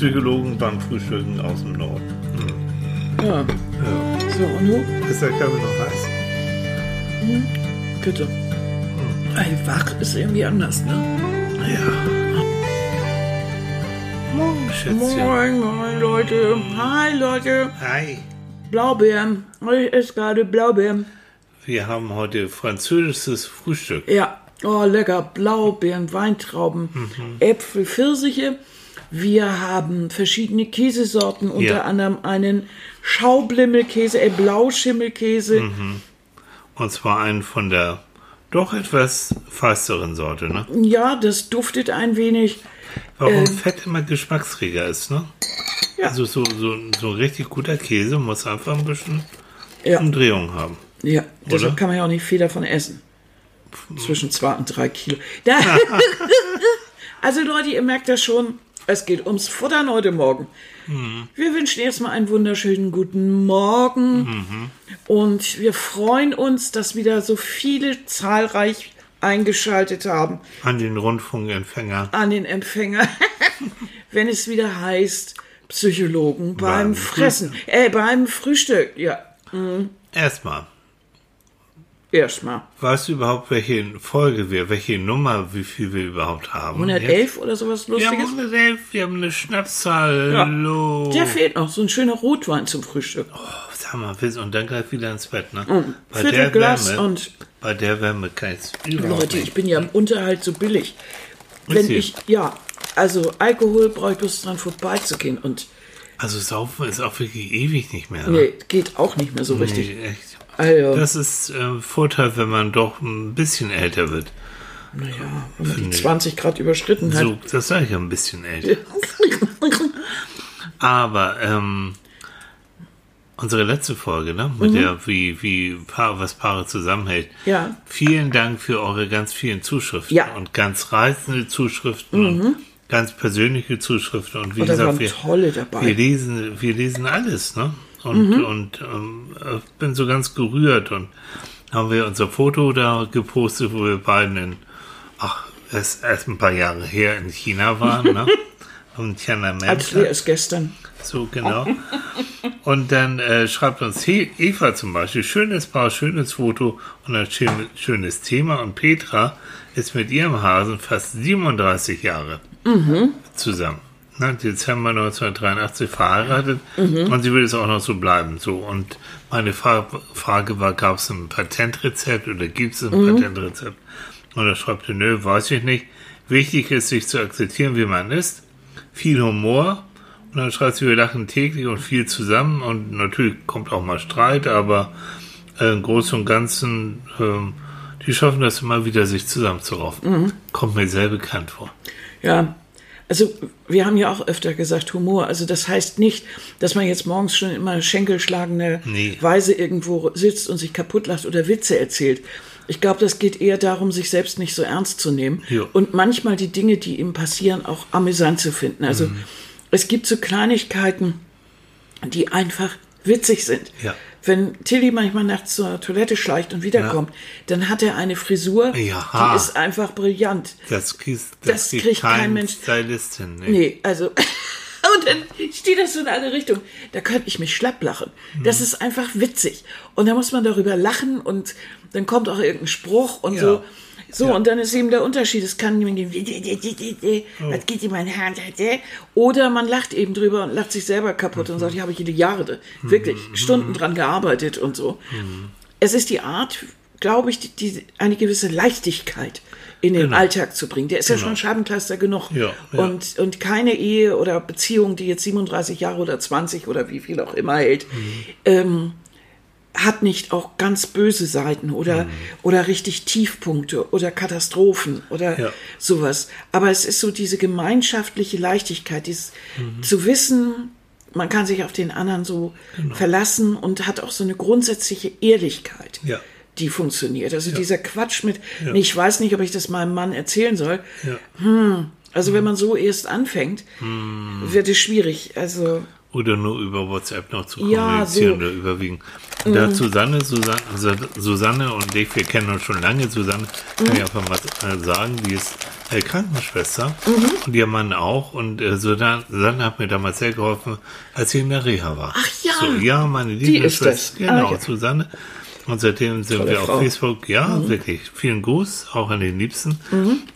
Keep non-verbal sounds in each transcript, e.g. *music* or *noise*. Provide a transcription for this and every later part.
Psychologen beim Frühstücken aus dem Norden. Hm. Ja. Ja. So, und nun? Ist der Kaffee noch heiß? Bitte. Ey, wach ist irgendwie anders, ne? Ja. Morgen, Schätzchen. Moin, moin, Leute. Hi, Leute. Hi. Blaubeeren. Ich esse gerade Blaubeeren. Wir haben heute französisches Frühstück. Ja, oh, lecker. Blaubeeren, Weintrauben, Äpfel, Pfirsiche. Wir haben verschiedene Käsesorten, unter Ja. anderem einen Schaublimmelkäse, äh, Blauschimmelkäse. Und zwar einen von der doch etwas fasteren Sorte, ne? Ja, das duftet ein wenig. Warum Fett immer Geschmacksträger ist, ne? Ja. Also so, so, so ein richtig guter Käse muss einfach ein bisschen Ja, Umdrehung haben. ja. deshalb Oder? kann man ja auch nicht viel davon essen. Zwischen zwei und drei Kilo. *laughs* Also Leute, ihr merkt das schon. Es geht ums Futtern heute Morgen. Wir wünschen erstmal einen wunderschönen guten Morgen. Und wir freuen uns, dass wieder so viele zahlreich eingeschaltet haben An den Rundfunkempfänger. an den Empfänger, *laughs* wenn es wieder heißt Psychologen beim, Beim Fressen, äh, beim Frühstück. Ja, Erstmal, erstmal. weißt du überhaupt, welche Folge wir, welche Nummer, wie viel wir überhaupt haben? 111 oder sowas Wir haben Lustiges. 111, wir haben eine Schnapszahl. Ja. Hallo. Der fehlt noch, so ein schöner Rotwein zum Frühstück. Oh, sag mal, und dann gleich wieder ins Bett, ne? Bei Viertel der Glas Wärme, und bei der Wärme kann ich Leute, ich bin ja im Unterhalt so billig. Wenn ich, ja, also Alkohol brauche ich bloß dran vorbeizugehen und Also saufen ist auch wirklich ewig nicht mehr. Ne? nee, geht auch nicht mehr so richtig. Nee, echt. Also, Das ist äh, Vorteil, wenn man doch ein bisschen älter wird. naja, wenn man die Finde ich. 20 Grad überschritten hat. So, das sage ich ja ein bisschen älter. Aber ähm, unsere letzte Folge, ne, mit der wie wie Paar, was Paare zusammenhält. Mhm. Ja. Vielen Dank für eure ganz vielen Zuschriften Ja. Mhm. und ganz reizende Zuschriften und ganz persönliche Zuschriften und wie Und waren gesagt, wir, tolle dabei. wir lesen wir lesen alles, ne? Und Mhm. und ähm, äh, bin so ganz gerührt und haben wir unser Foto da gepostet, wo wir beiden in ach erst, erst ein paar Jahre her in China waren, ne? *laughs* Und Tiananmen. Als wäre es gestern. So, genau. Und dann äh, schreibt uns Eva zum Beispiel, schönes Paar, schönes Foto und ein schön, schönes Thema. Und Petra ist mit ihrem Hasen fast 37 Jahre zusammen. Ne, Dezember 1983 verheiratet und sie will es auch noch so bleiben. So und meine Fra Frage war, gab es ein Patentrezept oder gibt es ein Patentrezept? Und er schreibt, nö, weiß ich nicht. Wichtig ist, sich zu akzeptieren, wie man ist. Viel Humor. Und dann schreibt sie, wir lachen täglich und viel zusammen. Und natürlich kommt auch mal Streit, aber äh, im Großen und Ganzen, ähm, die schaffen das immer wieder, sich zusammenzuraufen. Kommt mir sehr bekannt vor. Ja, also wir haben ja auch öfter gesagt Humor. Also das heißt nicht, dass man jetzt morgens schon immer schenkelschlagende Nee. Weise irgendwo sitzt und sich kaputt lacht oder Witze erzählt. Ich glaube, das geht eher darum, sich selbst nicht so ernst zu nehmen Ja. und manchmal die Dinge, die ihm passieren, auch amüsant zu finden. Also Mhm. es gibt so Kleinigkeiten, die einfach witzig sind. Ja. Wenn Tilly manchmal nachts zur Toilette schleicht und wiederkommt, dann hat er eine Frisur, Ja. die ist einfach brillant. Das, kriegt, Das kriegt kein Mensch. Stylist hin. Nee. Nee, also. *laughs* Und dann steht das so in eine Richtung. Da könnte ich mich schlapp lachen. Das ist einfach witzig. Und da muss man darüber lachen und dann kommt auch irgendein Spruch und Ja. so. So, Ja. und dann ist eben der Unterschied. Es kann jemand gehen, was geht in mein Hand? Oder man lacht eben drüber und lacht sich selber kaputt und sagt, ich habe jede Jahre, wirklich, Stunden dran gearbeitet und so. Es ist die Art, glaube ich, die, die, eine gewisse Leichtigkeit in den Genau. Alltag zu bringen. Der ist ja schon Scheibenkleister genug. Ja, ja. Und, und keine Ehe oder Beziehung, die jetzt 37 Jahre oder 20 oder wie viel auch immer hält, ähm, hat nicht auch ganz böse Seiten oder, oder richtig Tiefpunkte oder Katastrophen oder Ja. sowas. Aber es ist so diese gemeinschaftliche Leichtigkeit, dieses zu wissen, man kann sich auf den anderen so verlassen und hat auch so eine grundsätzliche Ehrlichkeit Ja. die funktioniert. Also dieser Quatsch mit, nee, ich weiß nicht, ob ich das meinem Mann erzählen soll. Ja. Also wenn man so erst anfängt, wird es schwierig. Also Oder nur über WhatsApp noch zu Ja, kommunizieren so. Mhm. oder überwiegen. Da Susanne, Susanne, Susanne und ich, wir kennen uns schon lange. Susanne kann Mhm. ich einfach mal äh, sagen, die ist äh, Krankenschwester Mhm. und ihr Mann auch. Und äh, Susanne, Susanne hat mir damals sehr geholfen, als sie in der Reha war. Ach ja. So, ja, meine Die liebe ist Schwester. das. Genau, Ah, ja. Susanne. Und seitdem sind Tolle wir Frau. Mhm. auf Facebook. Ja, wirklich. Vielen Gruß, auch an den Liebsten.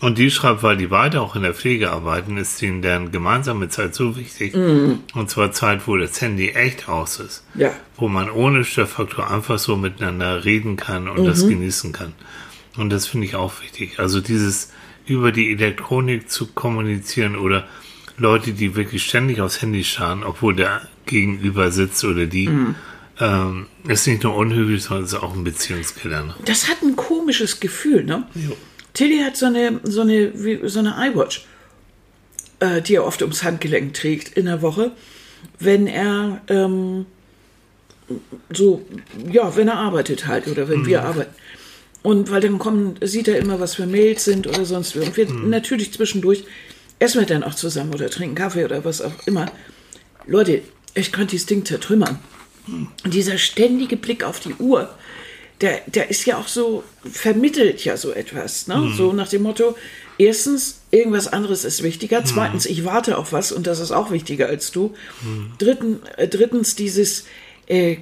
Und die schreibt, weil die beide auch in der Pflege arbeiten, ist ihnen deren gemeinsame Zeit so wichtig. Mhm. Und zwar Zeit, wo das Handy echt aus ist. Ja. Wo man ohne Störfaktor einfach so miteinander reden kann und Mhm. das genießen kann. Und das finde ich auch wichtig. Also dieses über die Elektronik zu kommunizieren oder Leute, die wirklich ständig aufs Handy starren, obwohl der Gegenüber sitzt oder die, Mhm. ähm, ist nicht nur unhöflich, sondern ist auch ein Beziehungskiller. Ne? Das hat ein komisches Gefühl, ne? Tilly hat so eine, so eine, wie, so eine iWatch, äh, die er oft ums Handgelenk trägt in der Woche, wenn er ähm, so, ja, wenn er arbeitet halt oder wenn wir arbeiten. Und weil dann kommen, sieht er immer, was für Mails sind oder sonst wie. Und wir natürlich zwischendurch essen wir dann auch zusammen oder trinken Kaffee oder was auch immer. Leute, ich könnte dieses Ding zertrümmern. Und dieser ständige Blick auf die Uhr, der, der ist ja auch so, vermittelt ja so etwas. Ne? So nach dem Motto, erstens, irgendwas anderes ist wichtiger. Zweitens, ich warte auf was und das ist auch wichtiger als du. Dritten, äh, drittens, dieses äh,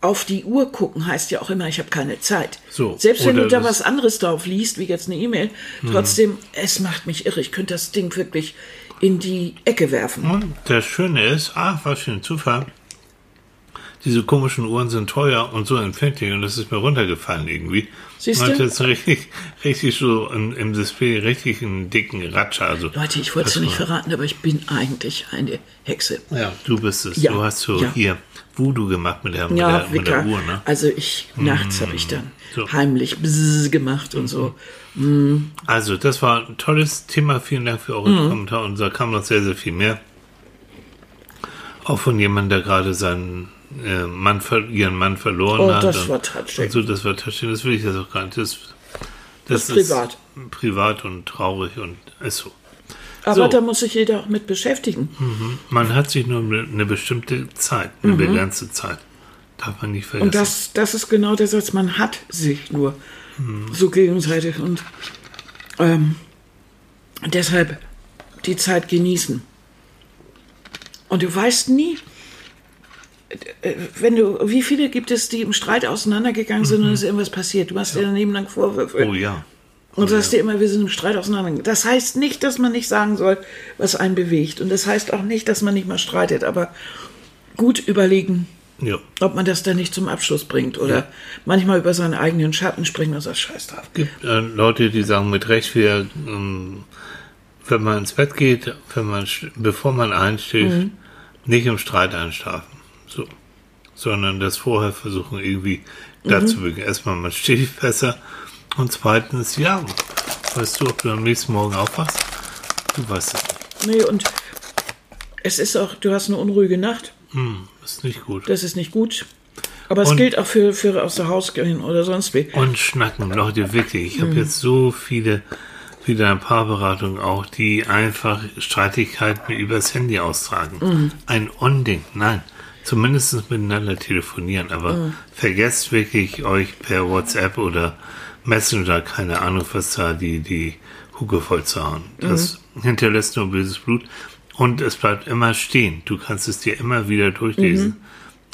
auf die Uhr gucken heißt ja auch immer, ich habe keine Zeit. So, Selbst wenn du da was anderes drauf liest, wie jetzt eine E-Mail, trotzdem, es macht mich irre. Ich könnte das Ding wirklich in die Ecke werfen. Und das Schöne ist, ach, was für ein Zufall. Diese komischen Uhren sind teuer und so empfindlich und das ist mir runtergefallen irgendwie. Siehst Und du? das ist richtig, richtig so im, im Display richtig einen dicken Ratscher. Also, Leute, ich wollte es nicht verraten, aber ich bin eigentlich eine Hexe. Ja, du bist es. Ja, Du hast so ja. hier Voodoo gemacht mit der, mit Ja, der, mit der. Uhr, ne? Also ich, nachts habe ich dann So. heimlich bzzz gemacht und so. Also, das war ein tolles Thema. Vielen Dank für eure Mhm. Kommentare. Und da kam noch sehr, sehr viel mehr. Auch von jemandem, der gerade seinen äh, Mann, ihren Mann verloren Oh, hat. das und, war touching. So, das war touching. Das will ich das auch gar nicht. Das, das, ist privat. privat und traurig und ist so. Aber So. da muss sich jeder auch mit beschäftigen. Man hat sich nur eine bestimmte Zeit, eine begrenzte Zeit. Darf man nicht vergessen. Mhm. Und das, das ist genau der Satz, man hat sich nur so gegenseitig. Und ähm, deshalb die Zeit genießen. Und du weißt nie, wenn du, wie viele gibt es, die im Streit auseinandergegangen sind und es ist irgendwas passiert? Du machst dir daneben lang Vorwürfe. oh ja. Und sagst dir immer, wir sind im Streit auseinandergegangen. Das heißt nicht, dass man nicht sagen soll, was einen bewegt. Und das heißt auch nicht, dass man nicht mal streitet. Aber gut überlegen, ja. ob man das dann nicht zum Abschluss bringt. Oder manchmal über seinen eigenen Schatten springen und sagt, scheiß drauf. gibt äh, Leute, die sagen mit Recht, wir, ähm, wenn man ins Bett geht, wenn man, bevor man einschläft, nicht im Streit einschlafen. So. Sondern das vorher versuchen, irgendwie dazu beginnen. Erstmal, man schläft besser. Und zweitens, ja, weißt du, ob du am nächsten Morgen aufwachst? Du weißt es nicht. Nee, und es ist auch, du hast eine unruhige Nacht. Hm, ist nicht gut. Das ist nicht gut. Aber es Und- gilt auch für, für aus der Haus gehen oder sonst wie. Und schnacken, Leute, wirklich. Ich habe Mhm. jetzt so viele, wieder ein paar Beratungen auch, die einfach Streitigkeiten übers Handy austragen. Mhm. Ein Unding. Nein. Zumindest miteinander telefonieren. Aber Mhm. vergesst wirklich, euch per WhatsApp oder Messenger, keine Ahnung, was da die, die Hucke voll zu hauen. Das Mhm. hinterlässt nur böses Blut. Und es bleibt immer stehen. Du kannst es dir immer wieder durchlesen.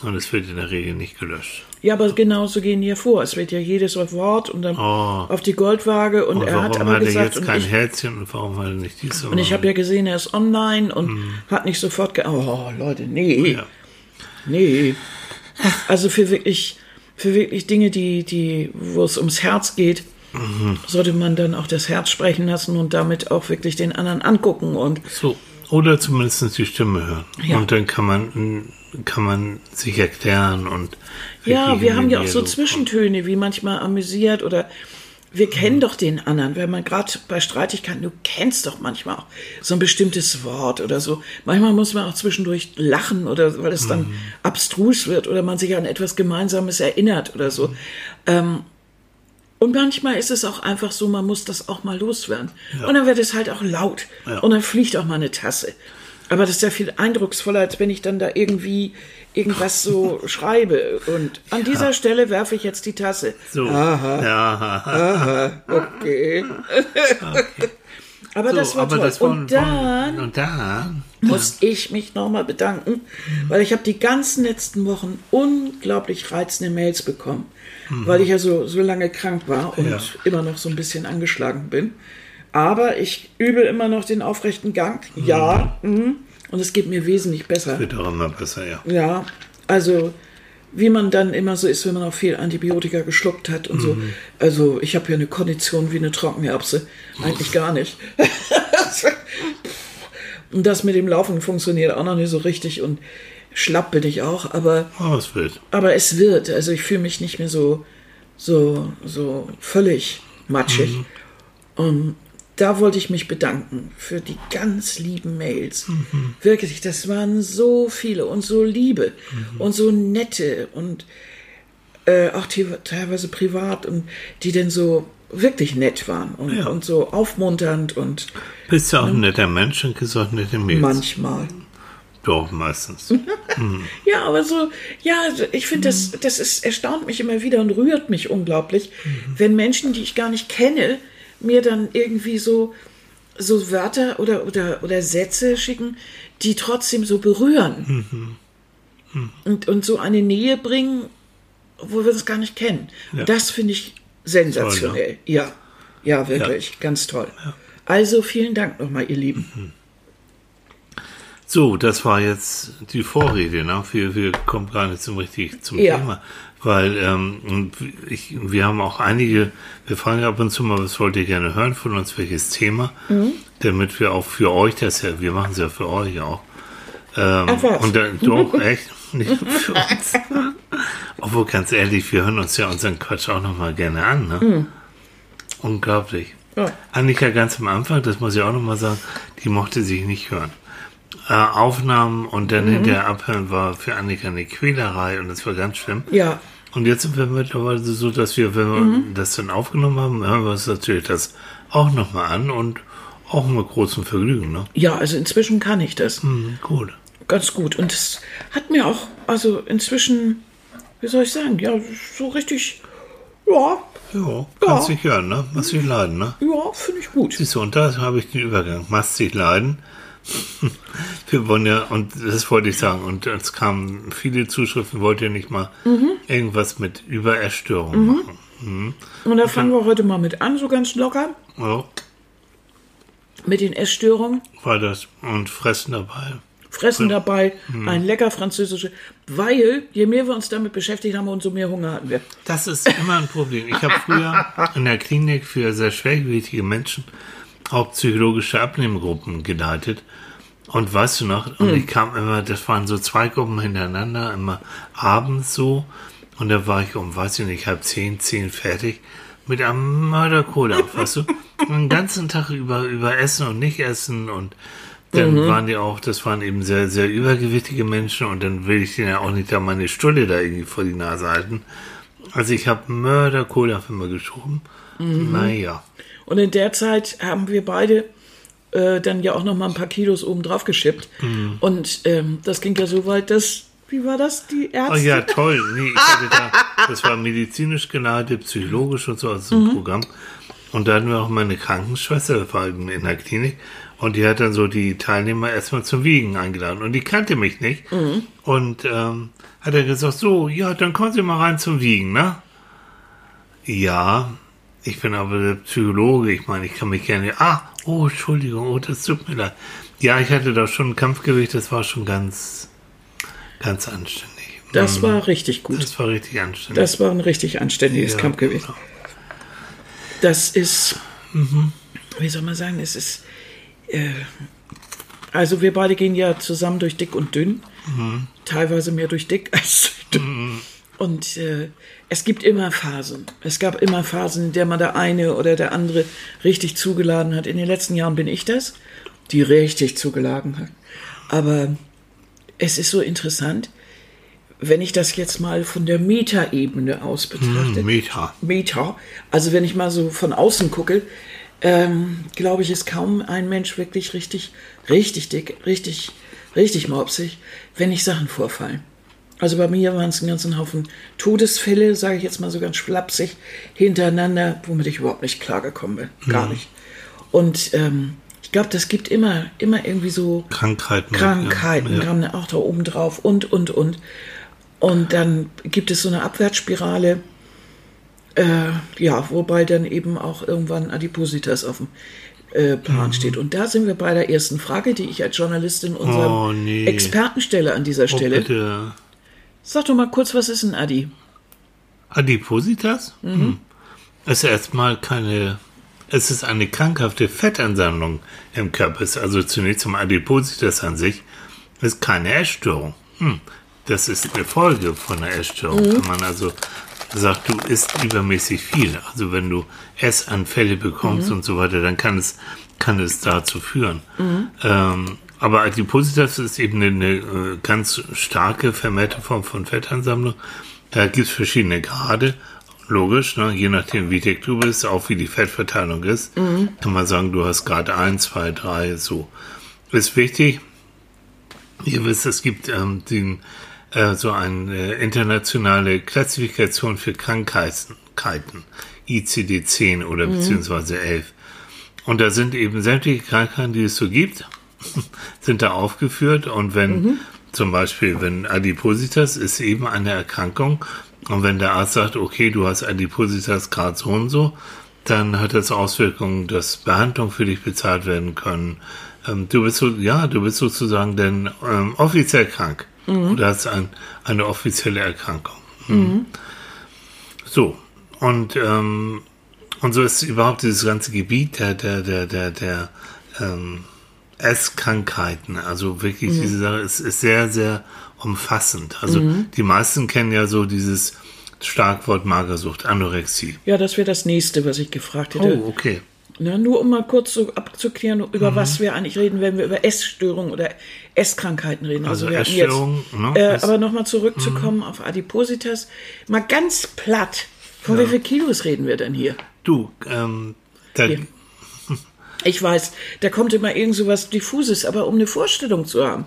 Mhm. Und es wird in der Regel nicht gelöscht. Ja, aber genauso gehen die ja vor. Es wird ja jedes Wort und dann Oh. auf die Goldwaage und, Und er hat warum aber hat er gesagt, jetzt und kein ich, Herzchen und warum hat er nicht dies? und ich habe ja gesehen, er ist online und hat nicht sofort ge Oh, Leute, nee. Ja. Nee. Also für wirklich, für wirklich Dinge, die, die, wo es ums Herz geht, sollte man dann auch das Herz sprechen lassen und damit auch wirklich den anderen angucken und So. Oder zumindest die Stimme hören. Ja. Und dann kann man, kann man sich erklären und. Ja, wir haben ja auch so Zwischentöne, wie manchmal amüsiert oder wir kennen doch den anderen, wenn man gerade bei Streitigkeiten, du kennst doch manchmal auch so ein bestimmtes Wort oder so. Manchmal muss man auch zwischendurch lachen oder weil es dann abstrus wird oder man sich an etwas Gemeinsames erinnert oder so. Ähm, und manchmal ist es auch einfach so, man muss das auch mal loswerden. Und dann wird es halt auch laut. Ja. Und dann fliegt auch mal eine Tasse. Aber das ist ja viel eindrucksvoller, als wenn ich dann da irgendwie irgendwas so schreibe. Und an dieser Stelle werfe ich jetzt die Tasse. So. Aha, Ja, aha, okay. Aber so, das war aber toll. das war, und dann und da, muss ich mich nochmal bedanken, weil ich habe die ganzen letzten Wochen unglaublich reizende Mails bekommen, weil ich ja so, so lange krank war und Ja. immer noch so ein bisschen angeschlagen bin. Aber ich übe immer noch den aufrechten Gang. Ja, mhm. Und es geht mir wesentlich besser. wird auch immer besser, ja. Ja, also wie man dann immer so ist, wenn man auch viel Antibiotika geschluckt hat und so. Also ich habe ja eine Kondition wie eine Trockenerbse. Eigentlich gar nicht. *laughs* und das mit dem Laufen funktioniert auch noch nicht so richtig und schlapp bin ich auch, aber, Oh, es wird. aber es wird. Also ich fühle mich nicht mehr so, so, so völlig matschig. Und da wollte ich mich bedanken für die ganz lieben Mails. Wirklich, das waren so viele und so liebe und so nette und äh, auch te- teilweise privat und die denn so wirklich nett waren und, Ja. und so aufmunternd und Bist du auch ein netter Mensch und kriegst auch nette Mails? manchmal. Doch, meistens. *laughs* Ja, aber so, ja, also ich finde, das, das ist, erstaunt mich immer wieder und rührt mich unglaublich, wenn Menschen, die ich gar nicht kenne, mir dann irgendwie so, so Wörter oder, oder, oder Sätze schicken, die trotzdem so berühren. Und, und so eine Nähe bringen, wo wir es gar nicht kennen. Ja. Das finde ich sensationell. Ja, ja, wirklich, ganz toll. Also vielen Dank nochmal, ihr Lieben. So, das war jetzt die Vorrede, ne? Wir, wir kommen gar nicht zum richtig zum Ja. Thema. Weil ähm, ich, wir haben auch einige, wir fragen ab und zu mal, was wollt ihr gerne hören von uns, welches Thema, Mhm. damit wir auch für euch das ja, wir machen es ja für euch auch. Ähm, Ach was. und dann doch, *laughs* echt, nicht für uns. *laughs* Obwohl, ganz ehrlich, wir hören uns ja unseren Quatsch auch nochmal gerne an, ne? Unglaublich. Mhm. Ja. Annika ganz am Anfang, das muss ich auch nochmal sagen, die mochte sich nicht hören. Äh, Aufnahmen und dann Mhm. hinterher abhören war für Annika eine Quälerei und das war ganz schlimm. Ja, Und jetzt sind wir mittlerweile so, dass wir, wenn wir Mhm. das dann aufgenommen haben, hören wir uns natürlich das auch nochmal an und auch mit großem Vergnügen, ne? ja, also inzwischen kann ich das. Hm, gut. ganz gut. Und es hat mir auch, also inzwischen, wie soll ich sagen, ja, so richtig, ja, Ja, kannst dich hören, ne? Machst dich leiden, ne? ja, finde ich gut. Siehst du, und da habe ich den Übergang. Machst dich leiden. Wir wollen ja, und das wollte ich sagen, und es kamen viele Zuschriften, wollt ihr nicht mal Mhm. irgendwas mit Übererstörung machen. Und da fangen wir heute mal mit an, so ganz locker, Ja, mit den Essstörungen. war das. Und fressen dabei. Fressen dabei, Mhm. ein lecker französische, weil je mehr wir uns damit beschäftigt haben, umso mehr Hunger hatten wir. Das ist immer ein Problem. Ich habe früher in der Klinik für sehr schwergewichtige Menschen auch psychologische Abnehmgruppen geleitet. Und weißt du noch, und ich kam immer, das waren so zwei Gruppen hintereinander, immer abends so. Und da war ich um, weiß ich nicht, halb zehn, zehn fertig mit einem Mörder-Cola, weißt du? *laughs* Den ganzen Tag über, über Essen und nicht Essen und dann waren die auch, das waren eben sehr, sehr übergewichtige Menschen und dann will ich denen ja auch nicht da meine Stulle da irgendwie vor die Nase halten. Also ich habe Mörder-Cola für mal geschoben. Naja. Und in der Zeit haben wir beide äh, dann ja auch noch mal ein paar Kilos oben drauf geschippt. Mhm. Und ähm, das ging ja so weit, dass, wie war das, die Oh Ärzte? ja, toll. Nee, ich hatte da, das war medizinisch geleitet, psychologisch und so, also so ein Programm. Und da hatten wir auch meine Krankenschwester, das war in der Klinik. Und die hat dann so die Teilnehmer erstmal zum Wiegen eingeladen. Und die kannte mich nicht. Und ähm, hat er gesagt, so, ja, dann kommen Sie mal rein zum Wiegen, ne? Ja, ich bin aber der Psychologe. Ich meine, ich kann mich gerne. Ah, oh, Entschuldigung, oh, das tut mir leid. Ja, ich hatte da schon ein Kampfgewicht, das war schon ganz, ganz anständig. Das war richtig gut. Das war richtig anständig. Das war ein richtig anständiges Ja, Kampfgewicht. genau. Das ist, Mhm. wie soll man sagen, es ist, äh, also wir beide gehen ja zusammen durch dick und dünn, Mhm. teilweise mehr durch dick *laughs* als durch dünn. Und äh, es gibt immer Phasen. Es gab immer Phasen, in der man der eine oder der andere richtig zugeladen hat. In den letzten Jahren bin ich das, die richtig zugeladen hat. Aber es ist so interessant, wenn ich das jetzt mal von der Metaebene aus betrachte. Hm, Meta. Meta. Also wenn ich mal so von außen gucke, ähm, glaube ich, ist kaum ein Mensch wirklich richtig, richtig dick, richtig, richtig mopsig, wenn nicht Sachen vorfallen. Also bei mir waren es einen ganzen Haufen Todesfälle, sage ich jetzt mal so ganz schlapsig, hintereinander, womit ich überhaupt nicht klargekommen bin. Gar nicht. Und ähm, ich glaube, das gibt immer, immer irgendwie so Krankheiten. Krankheiten, Ja. kamen auch da oben drauf und, und, und. Und dann gibt es so eine Abwärtsspirale, äh, ja, wobei dann eben auch irgendwann Adipositas auf dem äh, Plan Mhm. steht. Und da sind wir bei der ersten Frage, die ich als Journalistin unserem Oh, nee. Experten stelle an dieser Oh, Stelle. bitte. Sag doch mal kurz, was ist ein Adi? Adipositas? Mhm. Hm. Ist erstmal keine. Es ist eine krankhafte Fettansammlung im Körper. Ist also zunächst zum Adipositas an sich ist keine Essstörung. Hm. Das ist eine Folge von einer Essstörung. Mhm. Wenn man also sagt, du isst übermäßig viel. Also wenn du Essanfälle bekommst Mhm. und so weiter, dann kann es, kann es dazu führen. Ähm, aber Adipositas ist eben eine, eine äh, ganz starke vermehrte Form von Fettansammlung. Da gibt es verschiedene Grade. Logisch, ne? je nachdem, wie dick du bist, auch wie die Fettverteilung ist, kann man sagen, du hast Grad 1, 2, 3, so. Ist wichtig, Ihr wisst, es gibt ähm, den, äh, so eine internationale Klassifikation für Krankheiten, ICD-10 oder beziehungsweise 11. Und da sind eben sämtliche Krankheiten, die es so gibt, *laughs* sind da aufgeführt. Und wenn zum Beispiel, wenn Adipositas ist eben eine Erkrankung und wenn der Arzt sagt, okay, du hast Adipositas Grad so und so, dann hat das Auswirkungen, dass Behandlung für dich bezahlt werden können. Ähm, du bist so, ja, du bist sozusagen dann ähm, offiziell krank. Oder hast ein, eine offizielle Erkrankung. Mhm. So. Und, ähm, und so ist überhaupt dieses ganze Gebiet der, der, der, der, der ähm, Esskrankheiten, also wirklich diese Sache, ist, ist sehr, sehr umfassend. Also die meisten kennen ja so dieses Schlagwort Magersucht, Anorexie. Ja, das wäre das nächste, was ich gefragt hätte. Oh, okay. Na, nur um mal kurz so abzuklären, über Mhm. was wir eigentlich reden, wenn wir über Essstörungen oder Esskrankheiten reden. Also hatten Essstörungen, ne, Äh, aber nochmal zurückzukommen auf Adipositas. Mal ganz platt. Von wie viel Kilos reden wir denn hier? Du, ähm, da, Ja. Ich weiß, da kommt immer irgend so was Diffuses, aber um eine Vorstellung zu haben.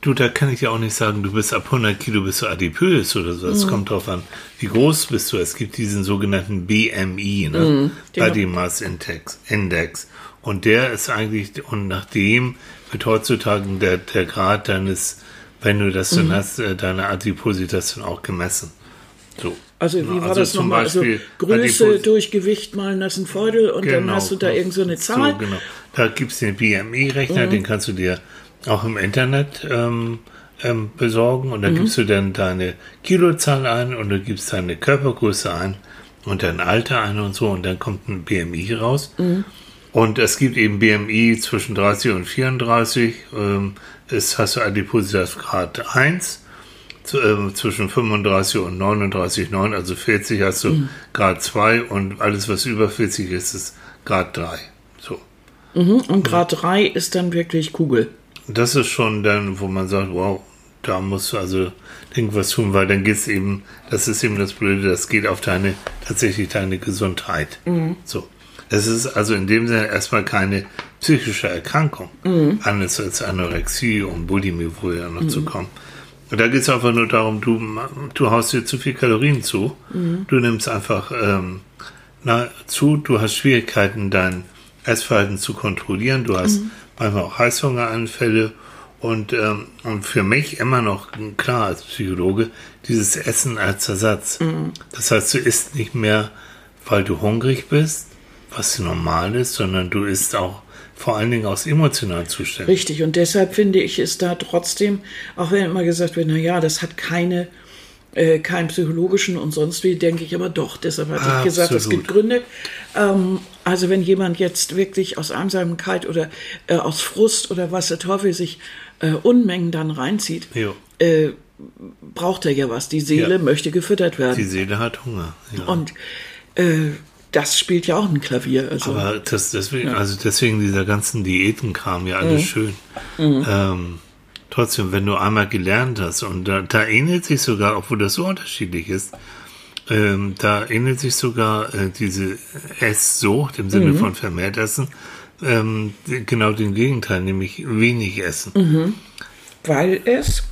du, da kann ich ja auch nicht sagen, du bist ab 100 Kilo bist du adipös oder so. Mhm. Es kommt drauf an, wie groß bist du. Es gibt diesen sogenannten BMI, ne? Mhm. genau. Body Mass Index, Index. Und der ist eigentlich, und nach dem wird heutzutage der, der Grad deines, wenn du das Mhm. dann hast, äh, deine Adipositas dann auch gemessen. So. Also wie war also das nochmal? Also Größe durch Gewicht mal nassen Feudel und dann Genau, hast du da genau. irgend so eine Zahl. So, genau. Da gibt es den BMI-Rechner, Mhm. den kannst du dir auch im Internet ähm, ähm, besorgen und Mhm. dann gibst du dann deine Kilozahl ein und du gibst deine Körpergröße ein und dein Alter ein und so und dann kommt ein BMI raus. Mhm. Und es gibt eben BMI zwischen 30 und 34. Ähm, es hast du Adipositas Grad 1. Ähm, zwischen 35 und 39,9, also 40 hast du Mhm. Grad 2 und alles, was über 40 ist, ist Grad 3. So. Und Grad 3 ist dann wirklich Kugel. Das ist schon dann, wo man sagt, wow, da musst du also irgendwas tun, weil dann geht's eben, das ist eben das Blöde, das geht auf deine, tatsächlich deine Gesundheit. So. Es ist also in dem Sinne erstmal keine psychische Erkrankung, anders als Anorexie und Bulimie, wo wir ja noch zu kommen. Und da geht es einfach nur darum, du, du haust dir zu viel Kalorien zu, du nimmst einfach ähm, na, zu, du hast Schwierigkeiten, dein Essverhalten zu kontrollieren, du hast manchmal auch Heißhungeranfälle. Und, ähm, und für mich immer noch klar als Psychologe, dieses Essen als Ersatz. Das heißt, du isst nicht mehr, weil du hungrig bist, was normal ist, sondern du isst auch vor allen Dingen aus emotionalen Zuständen. Richtig, und deshalb finde ich es da trotzdem, auch wenn immer gesagt wird, na ja, das hat keine, äh, keinen psychologischen und sonst wie, denke ich aber doch. Deshalb hatte ich gesagt, es gibt Absolut. Gründe. Ähm, also wenn jemand jetzt wirklich aus Einsamkeit oder äh, aus Frust oder was der Teufel sich äh, Unmengen dann reinzieht, äh, braucht er ja was. Die Seele Ja. möchte gefüttert werden. Die Seele hat Hunger. Ja. Und äh, das spielt ja auch ein Klavier. Also. Aber das, deswegen, also deswegen dieser ganzen Diätenkram ja alles schön. Ähm, trotzdem, wenn du einmal gelernt hast und da, da ähnelt sich sogar, obwohl das so unterschiedlich ist, Ähm, da ähnelt sich sogar äh, diese Esssucht im Sinne von vermehrt Essen ähm, genau dem Gegenteil, nämlich wenig Essen. Weil es,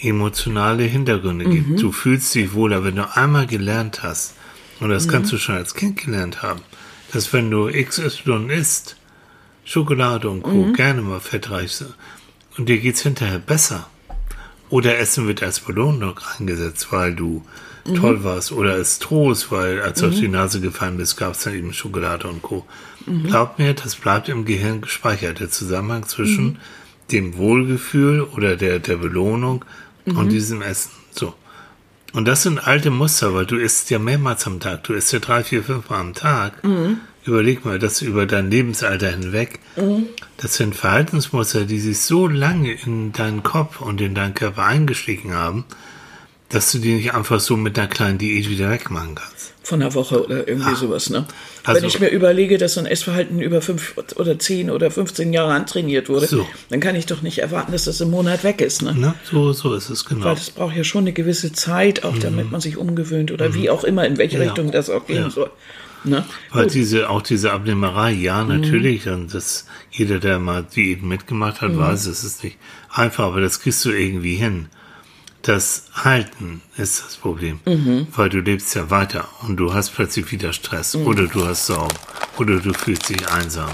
Emotionale Hintergründe gibt. Du fühlst dich wohler, wenn du einmal gelernt hast, und das kannst du schon als Kind gelernt haben, dass wenn du XY isst, Schokolade und Co., gerne mal fettreich, und dir geht's hinterher besser. Oder Essen wird als Belohnung eingesetzt, weil du toll warst. Oder als Trost, weil als du auf die Nase gefallen bist, gab es dann eben Schokolade und Co. Glaub mir, das bleibt im Gehirn gespeichert, der Zusammenhang zwischen dem Wohlgefühl oder der, der Belohnung und diesem Essen. Und das sind alte Muster, weil du isst ja mehrmals am Tag. Du isst ja drei, vier, fünf Mal am Tag. Überleg mal, das über dein Lebensalter hinweg. Das sind Verhaltensmuster, die sich so lange in deinen Kopf und in deinen Körper eingeschlichen haben, dass du die nicht einfach so mit einer kleinen Diät wieder wegmachen kannst. von der Woche oder irgendwie sowas, ne? Also- Wenn ich mir überlege, dass so ein Essverhalten über fünf oder zehn oder 15 Jahre antrainiert wurde, So. dann kann ich doch nicht erwarten, dass das im Monat weg ist, ne? Ne? So, so ist es genau. Weil das braucht ja schon eine gewisse Zeit, auch damit man sich umgewöhnt oder wie auch immer, in welche Mhm. Ja. Richtung das auch gehen Ja. soll. Ne? Weil Gut. diese, auch diese Abnehmerei, ja, Mhm. natürlich, und das, jeder, der mal Diäten mitgemacht Mhm. hat, weiß, es ist nicht einfach, aber das kriegst du irgendwie hin. Das Halten ist das Problem, Mhm. weil du lebst ja weiter und du hast plötzlich wieder Stress Mhm. oder du hast Sorgen oder du fühlst dich einsam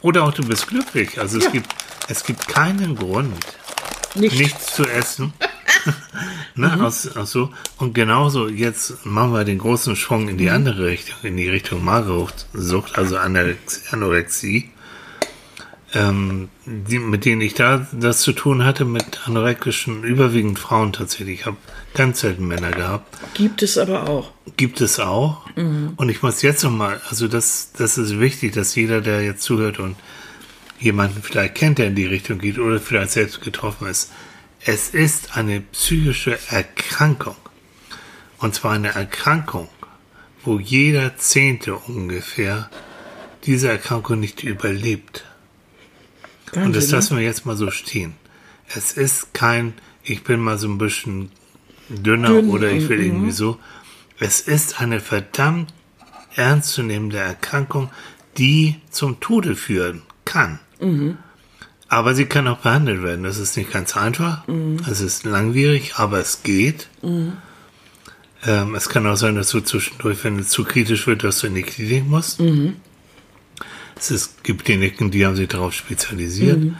oder auch du bist glücklich. Also es Ja. gibt, es gibt keinen Grund, Nicht. nichts zu essen. *laughs* ne, Mhm. aus, aus so. Und genauso, jetzt machen wir den großen Schwung in die Mhm. andere Richtung, in die Richtung Magersucht, also Anorexie. Ähm, die, mit denen ich da das zu tun hatte, mit anorektischen, überwiegend Frauen tatsächlich. Ich habe ganz selten Männer gehabt. Gibt es aber auch. Gibt es auch. Und ich muss jetzt nochmal, also das, das ist wichtig, dass jeder, der jetzt zuhört und jemanden vielleicht kennt, der in die Richtung geht oder vielleicht selbst getroffen ist, es ist eine psychische Erkrankung. Und zwar eine Erkrankung, wo jeder Zehnte ungefähr diese Erkrankung nicht überlebt. Und das ne? lassen wir jetzt mal so stehen. Es ist kein, ich bin mal so ein bisschen dünner Dünn oder ich will und- irgendwie so. Es ist eine verdammt ernstzunehmende Erkrankung, die zum Tode führen kann. Aber sie kann auch behandelt werden. Das ist nicht ganz einfach. Es ist langwierig, aber es geht. Ähm, es kann auch sein, dass du zwischendurch, wenn es zu kritisch wird, dass du in die Klinik musst. Es gibt Kliniken, die haben sich darauf spezialisiert.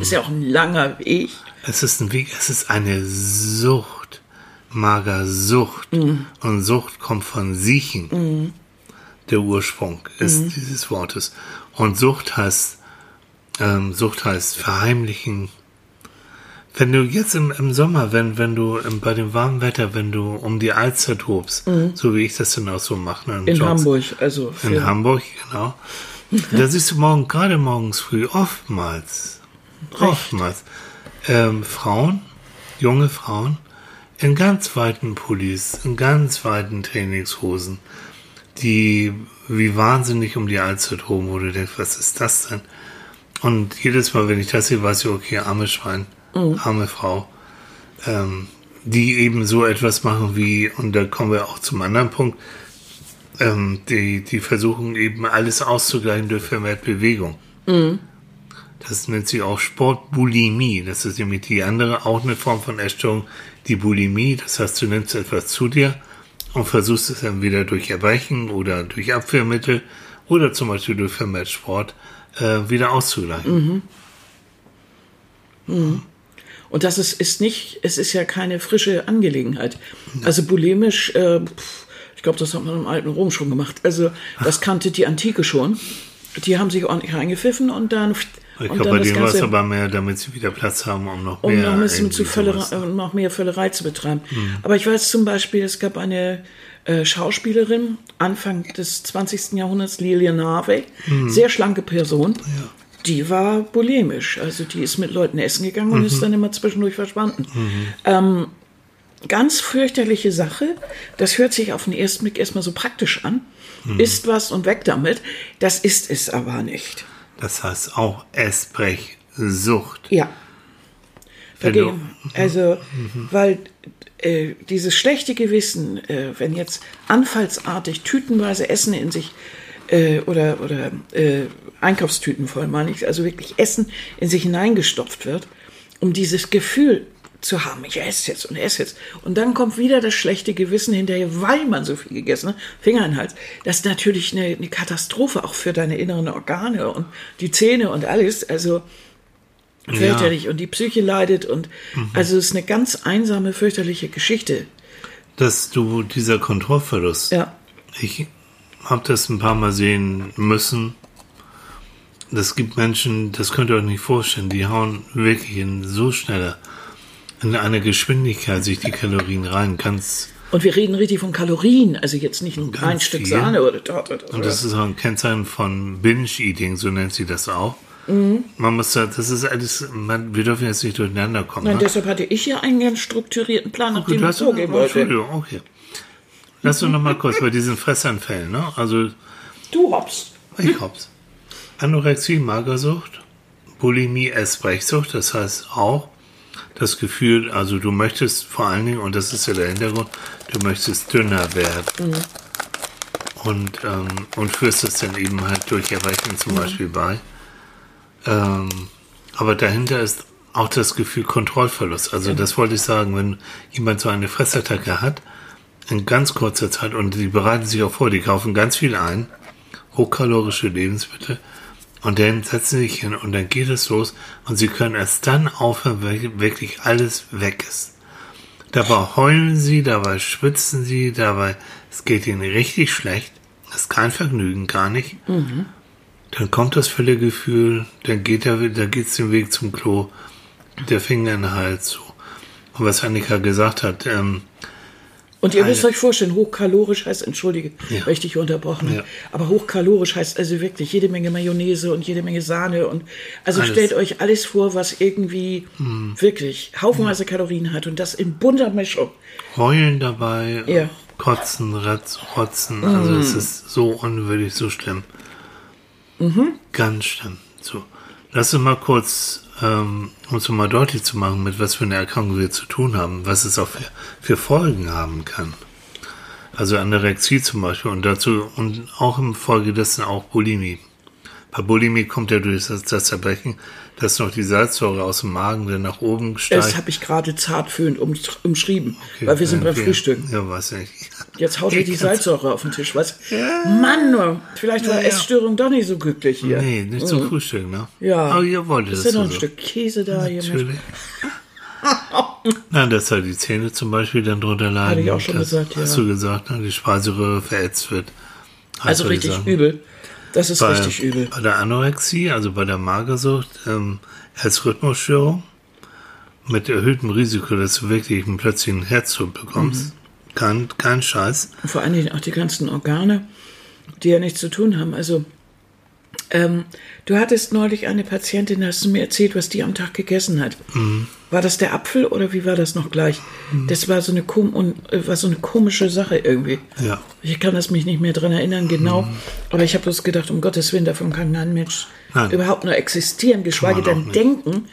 Ist ja auch ein langer Weg. Es ist ein Weg, es ist eine Sucht. Magersucht. Und Sucht kommt von Siechen. Der Ursprung ist dieses Wortes. Und Sucht heißt, ähm, Sucht heißt verheimlichen. Wenn du jetzt im, im Sommer, wenn, wenn du im, bei dem warmen Wetter, wenn du um die Alster tobst, so wie ich das dann auch so mache, ne, In Jogs- Hamburg, also in Hamburg, genau. *laughs* Da siehst du morgen, gerade morgens früh, oftmals, oftmals, ähm, Frauen, junge Frauen, in ganz weiten Pullis, in ganz weiten Trainingshosen, die wie wahnsinnig um die Alster toben, wo du denkst, was ist das denn? Und jedes Mal, wenn ich das sehe, weiß ich, okay, arme Schwein, arme Frau, ähm, die eben so etwas machen wie, und da kommen wir auch zum anderen Punkt, ähm, die, die versuchen eben alles auszugleichen durch vermehrt Bewegung. Das nennt sich auch Sportbulimie. Das ist nämlich die andere, auch eine Form von Essstörung, die Bulimie. Das heißt, du nimmst etwas zu dir und versuchst es dann wieder durch Erbrechen oder durch Abwehrmittel oder zum Beispiel durch vermehrt Sport äh, wieder auszugleichen. Und das ist, ist nicht, es ist ja keine frische Angelegenheit. Also bulimisch, äh, ich glaube, das hat man im alten Rom schon gemacht. Also das kannte die Antike schon. Die haben sich ordentlich reingepfiffen und dann, Ich glaube, bei denen war es aber mehr, damit sie wieder Platz haben, um noch um mehr noch bisschen irgendwie zu Völlerei, um noch mehr Völlerei zu betreiben. Mhm. Aber ich weiß zum Beispiel, es gab eine äh, Schauspielerin Anfang des 20. Jahrhunderts, Lilian Harvey, Mhm. sehr schlanke Person. Die war bulimisch, also die ist mit Leuten essen gegangen und Mhm. ist dann immer zwischendurch verschwunden. Ähm, ganz fürchterliche Sache. Das hört sich auf den ersten Blick erstmal so praktisch an. Mhm. Isst was und weg damit. Das ist es aber nicht. Das heißt auch Essbrechsucht. Ja. dagegen. Also, weil äh, dieses schlechte Gewissen, äh, wenn jetzt anfallsartig tütenweise Essen in sich äh, oder, oder äh, Einkaufstüten voll, meine ich, also wirklich Essen in sich hineingestopft wird, um dieses Gefühl zu haben, ich esse jetzt und esse jetzt. Und dann kommt wieder das schlechte Gewissen hinterher, weil man so viel gegessen hat, Finger in den Hals. Das ist natürlich eine, eine Katastrophe auch für deine inneren Organe und die Zähne und alles. Also fürchterlich. Und die Psyche leidet und also es ist eine ganz einsame, fürchterliche Geschichte. Dass du dieser Kontrollverlust, Ja. ich habe das ein paar Mal sehen müssen. Das gibt Menschen, das könnt ihr euch nicht vorstellen, die hauen wirklich in so schneller, in einer Geschwindigkeit sich die Kalorien rein. Ganz, Und wir reden richtig von Kalorien, also jetzt nicht nur ein Stück viel. Sahne oder Torte. Oder und das ist auch ein Kennzeichen von Binge-Eating, so nennt sie das auch. Man muss da, das ist alles, man, wir dürfen jetzt nicht durcheinander kommen. Nein, ne? deshalb hatte ich ja einen ganz strukturierten Plan, nach dem du ich vorgehen wollte. Entschuldigung, okay. Lass uns noch mal kurz bei diesen Fressanfällen, ne? Also, Du hops. ich hab's. Anorexie, Magersucht, Bulimie, Essbrechsucht, das heißt auch das Gefühl, also du möchtest vor allen Dingen, und das ist ja der Hintergrund, du möchtest dünner werden. Und, ähm, und führst das dann eben halt durch Erreichen zum Beispiel bei. Ähm, aber dahinter ist auch das Gefühl Kontrollverlust. Also das wollte ich sagen, wenn jemand so eine Fressattacke hat, in ganz kurzer Zeit, und die bereiten sich auch vor, die kaufen ganz viel ein, hochkalorische Lebensmittel, und dann setzen sie sich hin und dann geht es los und sie können erst dann aufhören, wenn wirklich alles weg ist. Dabei heulen sie, dabei schwitzen sie, dabei, es geht ihnen richtig schlecht. Das ist kein Vergnügen, gar nicht. Dann kommt das Völlegefühl, dann geht er, da geht's den Weg zum Klo, der Finger in den Hals, so. Und was Annika gesagt hat, ähm, Und ihr müsst euch vorstellen, hochkalorisch heißt, entschuldige, Ja. weil ich dich unterbrochen habe, Ja. aber hochkalorisch heißt also wirklich jede Menge Mayonnaise und jede Menge Sahne und also Alles. stellt euch alles vor, was irgendwie wirklich haufenweise Kalorien hat und das in bunter Mischung. heulen dabei, Ja. kotzen, ratz, rotzen, also es ist so unwürdig, so schlimm. Ganz schlimm. So, lass uns mal kurz, ähm, um es mal deutlich zu machen, mit was für einer Erkrankung wir zu tun haben, was es auch für, für Folgen haben kann. Also Anorexie zum Beispiel und dazu und auch im Folge dessen auch Bulimie. Bei Bulimie kommt ja durch das, das Zerbrechen, dass noch die Salzsäure aus dem Magen dann nach oben steigt. Das habe ich gerade zartfühlend um, umschrieben, weil wir sind beim Okay. Frühstück. Ja, weiß ich. Jetzt haut ihr die Salzsäure auf den Tisch, was? Mann, nur, vielleicht war Ja, ja. Essstörung doch nicht so glücklich hier. Nee, nicht zum Frühstück, ne? Ja. Aber ihr wolltet Ist es ja noch ein so. Stück Käse da. Natürlich. *laughs* Nein, dass da die Zähne zum Beispiel dann drunter leiden. Hatte ich auch schon das gesagt, ja. Hast du gesagt, ne? die Speiseröhre verätzt wird. Also richtig Sachen. übel. Das ist Bei, richtig übel. bei der Anorexie, also bei der Magersucht, ähm, Herzrhythmusstörung mit erhöhtem Risiko, dass du wirklich einen plötzlichen Herztod bekommst. Mhm. Kein, kein Scheiß. Und vor allen Dingen auch die ganzen Organe, die ja nichts zu tun haben. Also, ähm, du hattest neulich eine Patientin, hast du mir erzählt, was die am Tag gegessen hat. War das der Apfel oder wie war das noch gleich? Das war so eine, kom äh, war so eine komische Sache irgendwie. Ja. Ich kann das mich nicht mehr dran erinnern, genau. Aber ich habe bloß gedacht, um Gottes Willen, davon kann kein Mensch Nein. überhaupt nur existieren, geschweige denn denken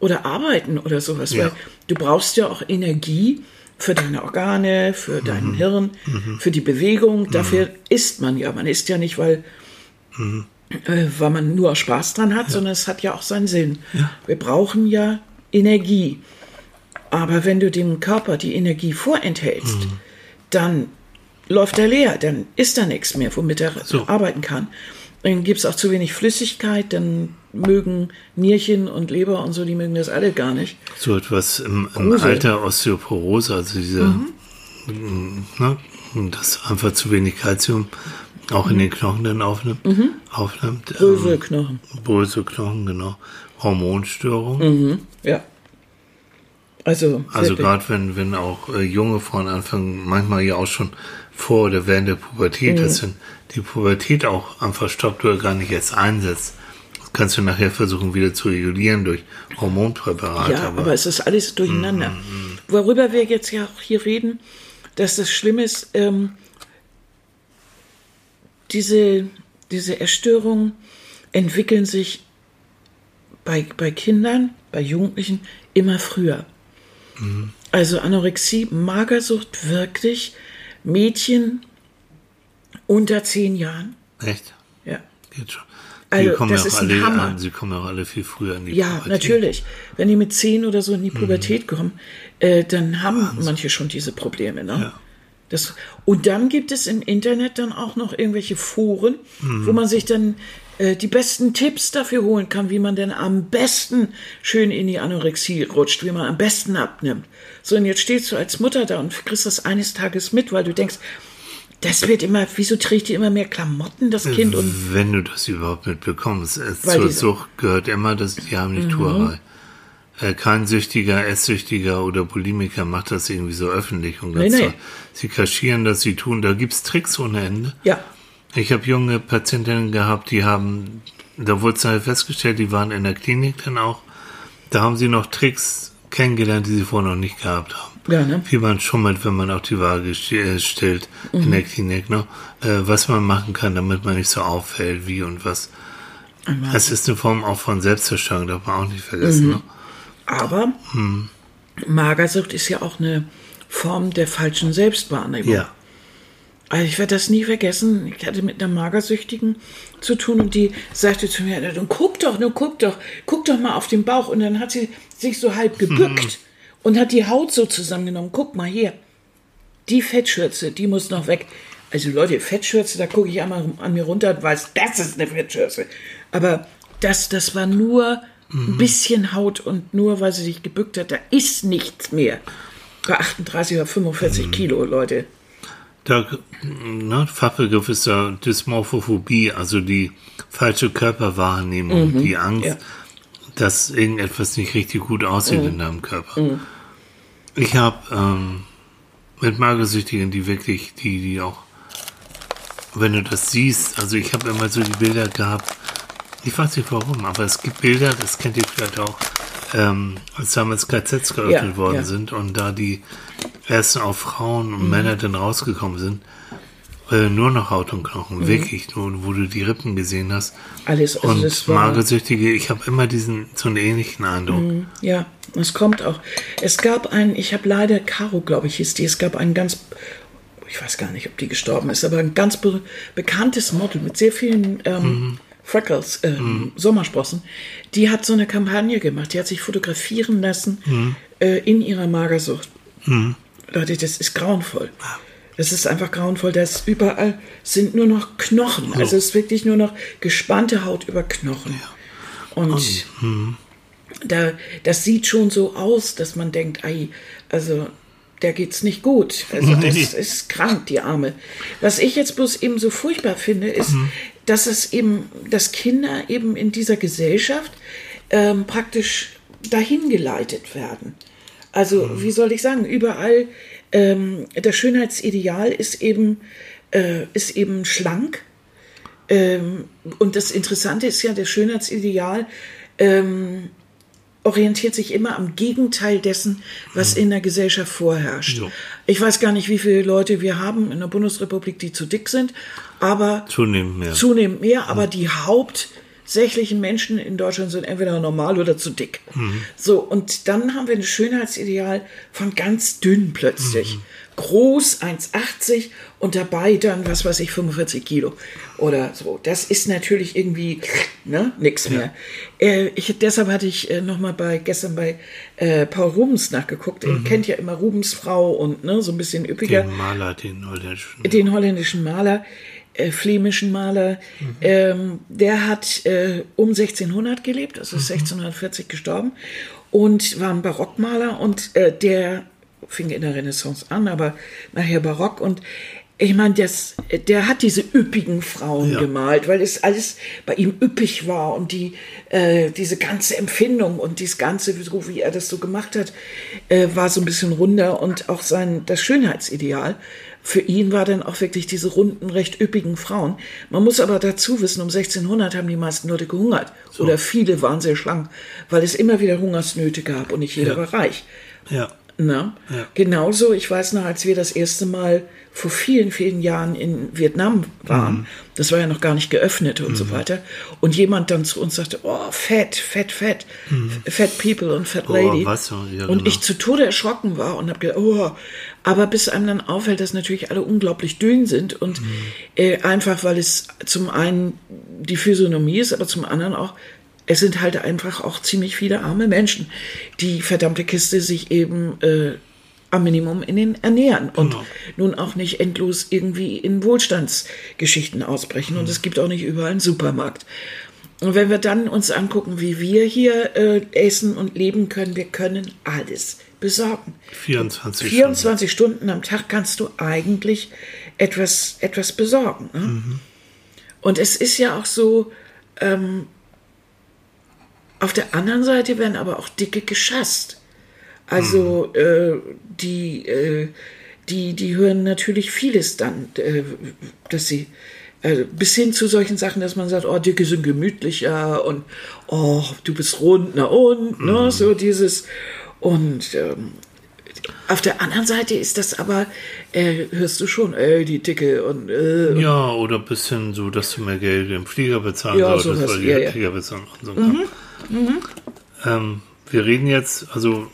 oder arbeiten oder sowas. Ja. Weil du brauchst ja auch Energie für deine Organe, für Mhm. dein Hirn, für die Bewegung. Dafür isst man ja. Man isst ja nicht, weil, Mhm. äh, weil man nur Spaß dran hat, sondern es hat ja auch seinen Sinn. Wir brauchen ja Energie. Aber wenn du dem Körper die Energie vorenthältst, Mhm. dann läuft er leer, dann ist da nichts mehr, womit er So. arbeiten kann. Dann gibt es auch zu wenig Flüssigkeit, dann mögen Nierchen und Leber und so, die mögen das alle gar nicht. So etwas im, im. Alter Osteoporose, also diese, Mhm. ne, dass einfach zu wenig Kalzium auch in den Knochen dann aufnimmt. aufnimmt ähm, Bröselknochen. Bröselknochen, genau. Hormonstörungen. Ja. Also, Also gerade wenn, wenn auch äh, junge Frauen anfangen, manchmal ja auch schon vor oder während der Pubertät, Mhm. dass dann die Pubertät auch einfach stoppt oder gar nicht erst einsetzt. Das kannst du nachher versuchen wieder zu regulieren durch Hormonpräparate. Ja, aber, es ist alles durcheinander. Worüber wir jetzt ja auch hier reden, dass das schlimm ist, ähm, diese, diese Erstörungen entwickeln sich bei, bei Kindern, bei Jugendlichen immer früher. Also Anorexie, Magersucht wirklich Mädchen unter zehn Jahren. Echt? Ja. Geht schon. Also, die kommen das ja auch ist ein alle, Hammer. an- sie kommen ja auch alle viel früher in die Ja, Pubertät. natürlich. Wenn die mit zehn oder so in die Mhm. Pubertät kommen, äh, dann haben manche schon diese Probleme. Ne? Das, und dann gibt es im Internet dann auch noch irgendwelche Foren, Mhm. wo man sich dann äh, die besten Tipps dafür holen kann, wie man denn am besten schön in die Anorexie rutscht, wie man am besten abnimmt. So, und jetzt stehst du als Mutter da und kriegst das eines Tages mit, weil du denkst, das wird immer, wieso trägt die immer mehr Klamotten, das Kind? Und Wenn du das überhaupt mitbekommst. Es zur Sucht gehört immer das Diamniturerei. Äh, kein Süchtiger, Esssüchtiger oder Bulimiker macht das irgendwie so öffentlich. Und ganz Nee, nee. Sie kaschieren das, sie tun, da gibt's Tricks ohne Ende. ja, Ich habe junge Patientinnen gehabt, die haben, da wurde es halt festgestellt, die waren in der Klinik dann auch, da haben sie noch Tricks kennengelernt, die sie vorher noch nicht gehabt haben. Ja, ne? Wie man schummelt, wenn man auf die Waage äh, stellt in der Klinik, ne? Äh, was man machen kann, damit man nicht so auffällt, wie und was. Es ist eine Form auch von Selbstzerstörung, darf man auch nicht vergessen. Ne? Aber Magersucht ist ja auch eine Form der falschen Selbstwahrnehmung. Ja. Also ich werde das nie vergessen. Ich hatte mit einer Magersüchtigen zu tun und die sagte zu mir, guck doch, nun guck doch, guck doch mal auf den Bauch. Und dann hat sie sich so halb gebückt *laughs* und hat die Haut so zusammengenommen. Guck mal hier, die Fettschürze, die muss noch weg. Also Leute, Fettschürze, da gucke ich einmal an mir runter und weiß, das ist eine Fettschürze. Aber das, das war nur ein bisschen Haut und nur weil sie sich gebückt hat, da ist nichts mehr. Bei 38 oder 45 Kilo, Leute. Da, ne, Fachbegriff ist ja Dysmorphophobie, also die falsche Körperwahrnehmung, die Angst, ja. dass irgendetwas nicht richtig gut aussieht in deinem Körper. Ich habe ähm, mit Magersüchtigen, die wirklich, die, die auch, wenn du das siehst, also ich habe immer so die Bilder gehabt, ich weiß nicht warum, aber es gibt Bilder, das kennt ihr vielleicht auch, ähm, als damals KZs geöffnet Ja, worden ja. sind und da die ersten auch Frauen und Männer dann rausgekommen sind, äh, nur noch Haut und Knochen, wirklich, nur, wo du die Rippen gesehen hast. Alles, also und das Magersüchtige, ich habe immer diesen, so einen ähnlichen Eindruck. Ja, es kommt auch. Es gab einen, ich habe leider, Caro, glaube ich, hieß die, es gab einen ganz, ich weiß gar nicht, ob die gestorben ist, aber ein ganz be bekanntes Model mit sehr vielen ähm, Freckles, ähm, Sommersprossen, die hat so eine Kampagne gemacht, die hat sich fotografieren lassen äh, in ihrer Magersucht. Leute, das ist grauenvoll. Das ist einfach grauenvoll, dass überall sind nur noch Knochen. Also es ist wirklich nur noch gespannte Haut über Knochen. Und da, das sieht schon so aus, dass man denkt, ei, also der geht's nicht gut. Also das ist krank, die Arme. Was ich jetzt bloß eben so furchtbar finde, ist, dass es eben, dass Kinder eben in dieser Gesellschaft ähm, praktisch dahin geleitet werden. Also, wie soll ich sagen, überall ähm, das Schönheitsideal ist eben, äh, ist eben schlank. Ähm, und das Interessante ist ja, das Schönheitsideal ähm, orientiert sich immer am Gegenteil dessen, was in der Gesellschaft vorherrscht. Ja. Ich weiß gar nicht, wie viele Leute wir haben in der Bundesrepublik, die zu dick sind, aber Zunehmend mehr. zunehmend mehr, aber die hauptsächlichen Menschen in Deutschland sind entweder normal oder zu dick. So, und dann haben wir ein Schönheitsideal von ganz dünn plötzlich. Groß, 1,80 und dabei dann, was weiß ich, 45 Kilo oder so. Das ist natürlich irgendwie, ne, nix mehr. Äh, ich, deshalb hatte ich äh, nochmal bei, gestern bei äh, Paul Rubens nachgeguckt. Ihr kennt ja immer Rubens Frau und, ne, so ein bisschen üppiger Den Maler, den holländischen. den holländischen Maler, äh, flämischen Maler, ähm, der hat äh, um 1600 gelebt, also ist 1640 gestorben und war ein Barockmaler und äh, der fing in der Renaissance an, aber nachher Barock und ich meine, das, der hat diese üppigen Frauen Ja. gemalt, weil es alles bei ihm üppig war und die, äh, diese ganze Empfindung und dieses ganze, so wie er das so gemacht hat, äh, war so ein bisschen runder und auch sein, das Schönheitsideal für ihn war dann auch wirklich diese runden, recht üppigen Frauen. Man muss aber dazu wissen, um 1600 haben die meisten Leute gehungert oder viele waren sehr schlank, weil es immer wieder Hungersnöte gab und nicht jeder Ja. war reich. Ja. Ne? Ja. Genauso, ich weiß noch, als wir das erste Mal vor vielen, vielen Jahren in Vietnam waren, Mhm. das war ja noch gar nicht geöffnet und so weiter, und jemand dann zu uns sagte, oh, fett, fett, fett, fat people und fat Mhm. Oh, lady. was so, ja, und genau. ich zu Tode erschrocken war und habe gedacht, oh, aber bis einem dann auffällt, dass natürlich alle unglaublich dünn sind und Mhm. äh, einfach, weil es zum einen die Physiognomie ist, aber zum anderen auch es sind halt einfach auch ziemlich viele arme Menschen, die verdammte Kiste sich eben äh, am Minimum in den ernähren und Genau. nun auch nicht endlos irgendwie in Wohlstandsgeschichten ausbrechen. Und es gibt auch nicht überall einen Supermarkt. Und wenn wir dann uns angucken, wie wir hier äh, essen und leben können, wir können alles besorgen. 24 24 Stunden am Tag kannst du eigentlich etwas, etwas besorgen. Ne? Und es ist ja auch so, ähm, auf der anderen Seite werden aber auch Dicke geschasst. Also äh, die, äh, die, die hören natürlich vieles dann, äh, dass sie äh, bis hin zu solchen Sachen, dass man sagt, oh, Dicke sind gemütlicher und oh, du bist rund, na und, ne, so dieses und ähm, auf der anderen Seite ist das aber, äh, hörst du schon, ey, die Dicke und äh, Ja, oder ein bisschen so, dass du mehr Geld im Flieger bezahlen Ja, solltest, sowas, weil die ja, ja. Flieger bezahlen so. Mhm. Ähm, wir reden jetzt also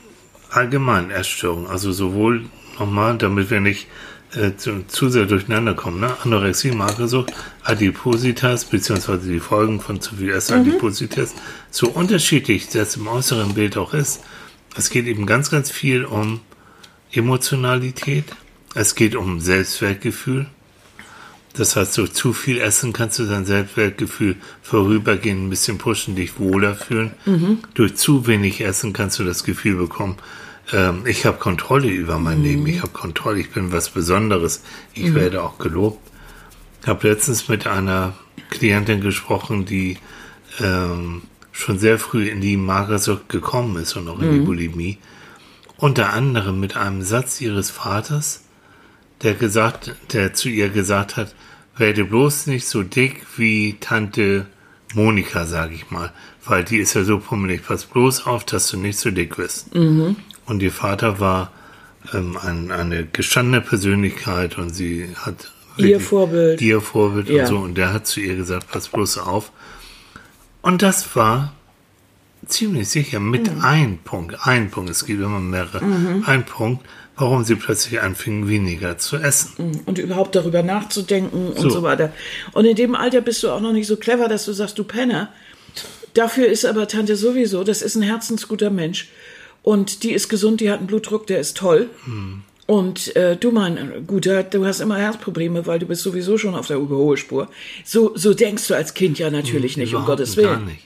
allgemein Essstörung, also sowohl nochmal, damit wir nicht äh, zu, zu sehr durcheinander kommen, ne? Anorexie, Magersucht, Adipositas, beziehungsweise die Folgen von zu viel Essen, Adipositas, so unterschiedlich das im äußeren Bild auch ist. Es geht eben ganz, ganz viel um Emotionalität. Es geht um Selbstwertgefühl. Das heißt, durch zu viel Essen kannst du dein Selbstwertgefühl vorübergehend ein bisschen pushen, dich wohler fühlen. Durch zu wenig Essen kannst du das Gefühl bekommen, ähm, ich habe Kontrolle über mein Leben, ich habe Kontrolle, ich bin was Besonderes, ich werde auch gelobt. Ich habe letztens mit einer Klientin gesprochen, die ähm, schon sehr früh in die Magersucht gekommen ist und auch in die Bulimie. Unter anderem mit einem Satz ihres Vaters, der gesagt, der zu ihr gesagt hat, werde bloß nicht so dick wie Tante Monika, sage ich mal, weil die ist ja so pummelig. Pass bloß auf, dass du nicht so dick wirst. Und ihr Vater war ähm, ein, eine gestandene Persönlichkeit und sie hat Ihr Vorbild. ihr Vorbild Ja. und so. Und der hat zu ihr gesagt, pass bloß auf. Und das war ziemlich sicher mit Mhm. ein Punkt, ein Punkt, es gibt immer mehrere, ein Punkt, warum sie plötzlich anfingen, weniger zu essen. und überhaupt darüber nachzudenken und So. so. weiter. Und in dem Alter bist du auch noch nicht so clever, dass du sagst, du Penner. Dafür ist aber Tante sowieso, das ist ein herzensguter Mensch. Und die ist gesund, die hat einen Blutdruck, der ist toll. Und äh, du mein Guter, du hast immer Herzprobleme, weil du bist sowieso schon auf der Überholspur. So, so denkst du als Kind ja natürlich nicht, um Gottes gar Willen. nicht.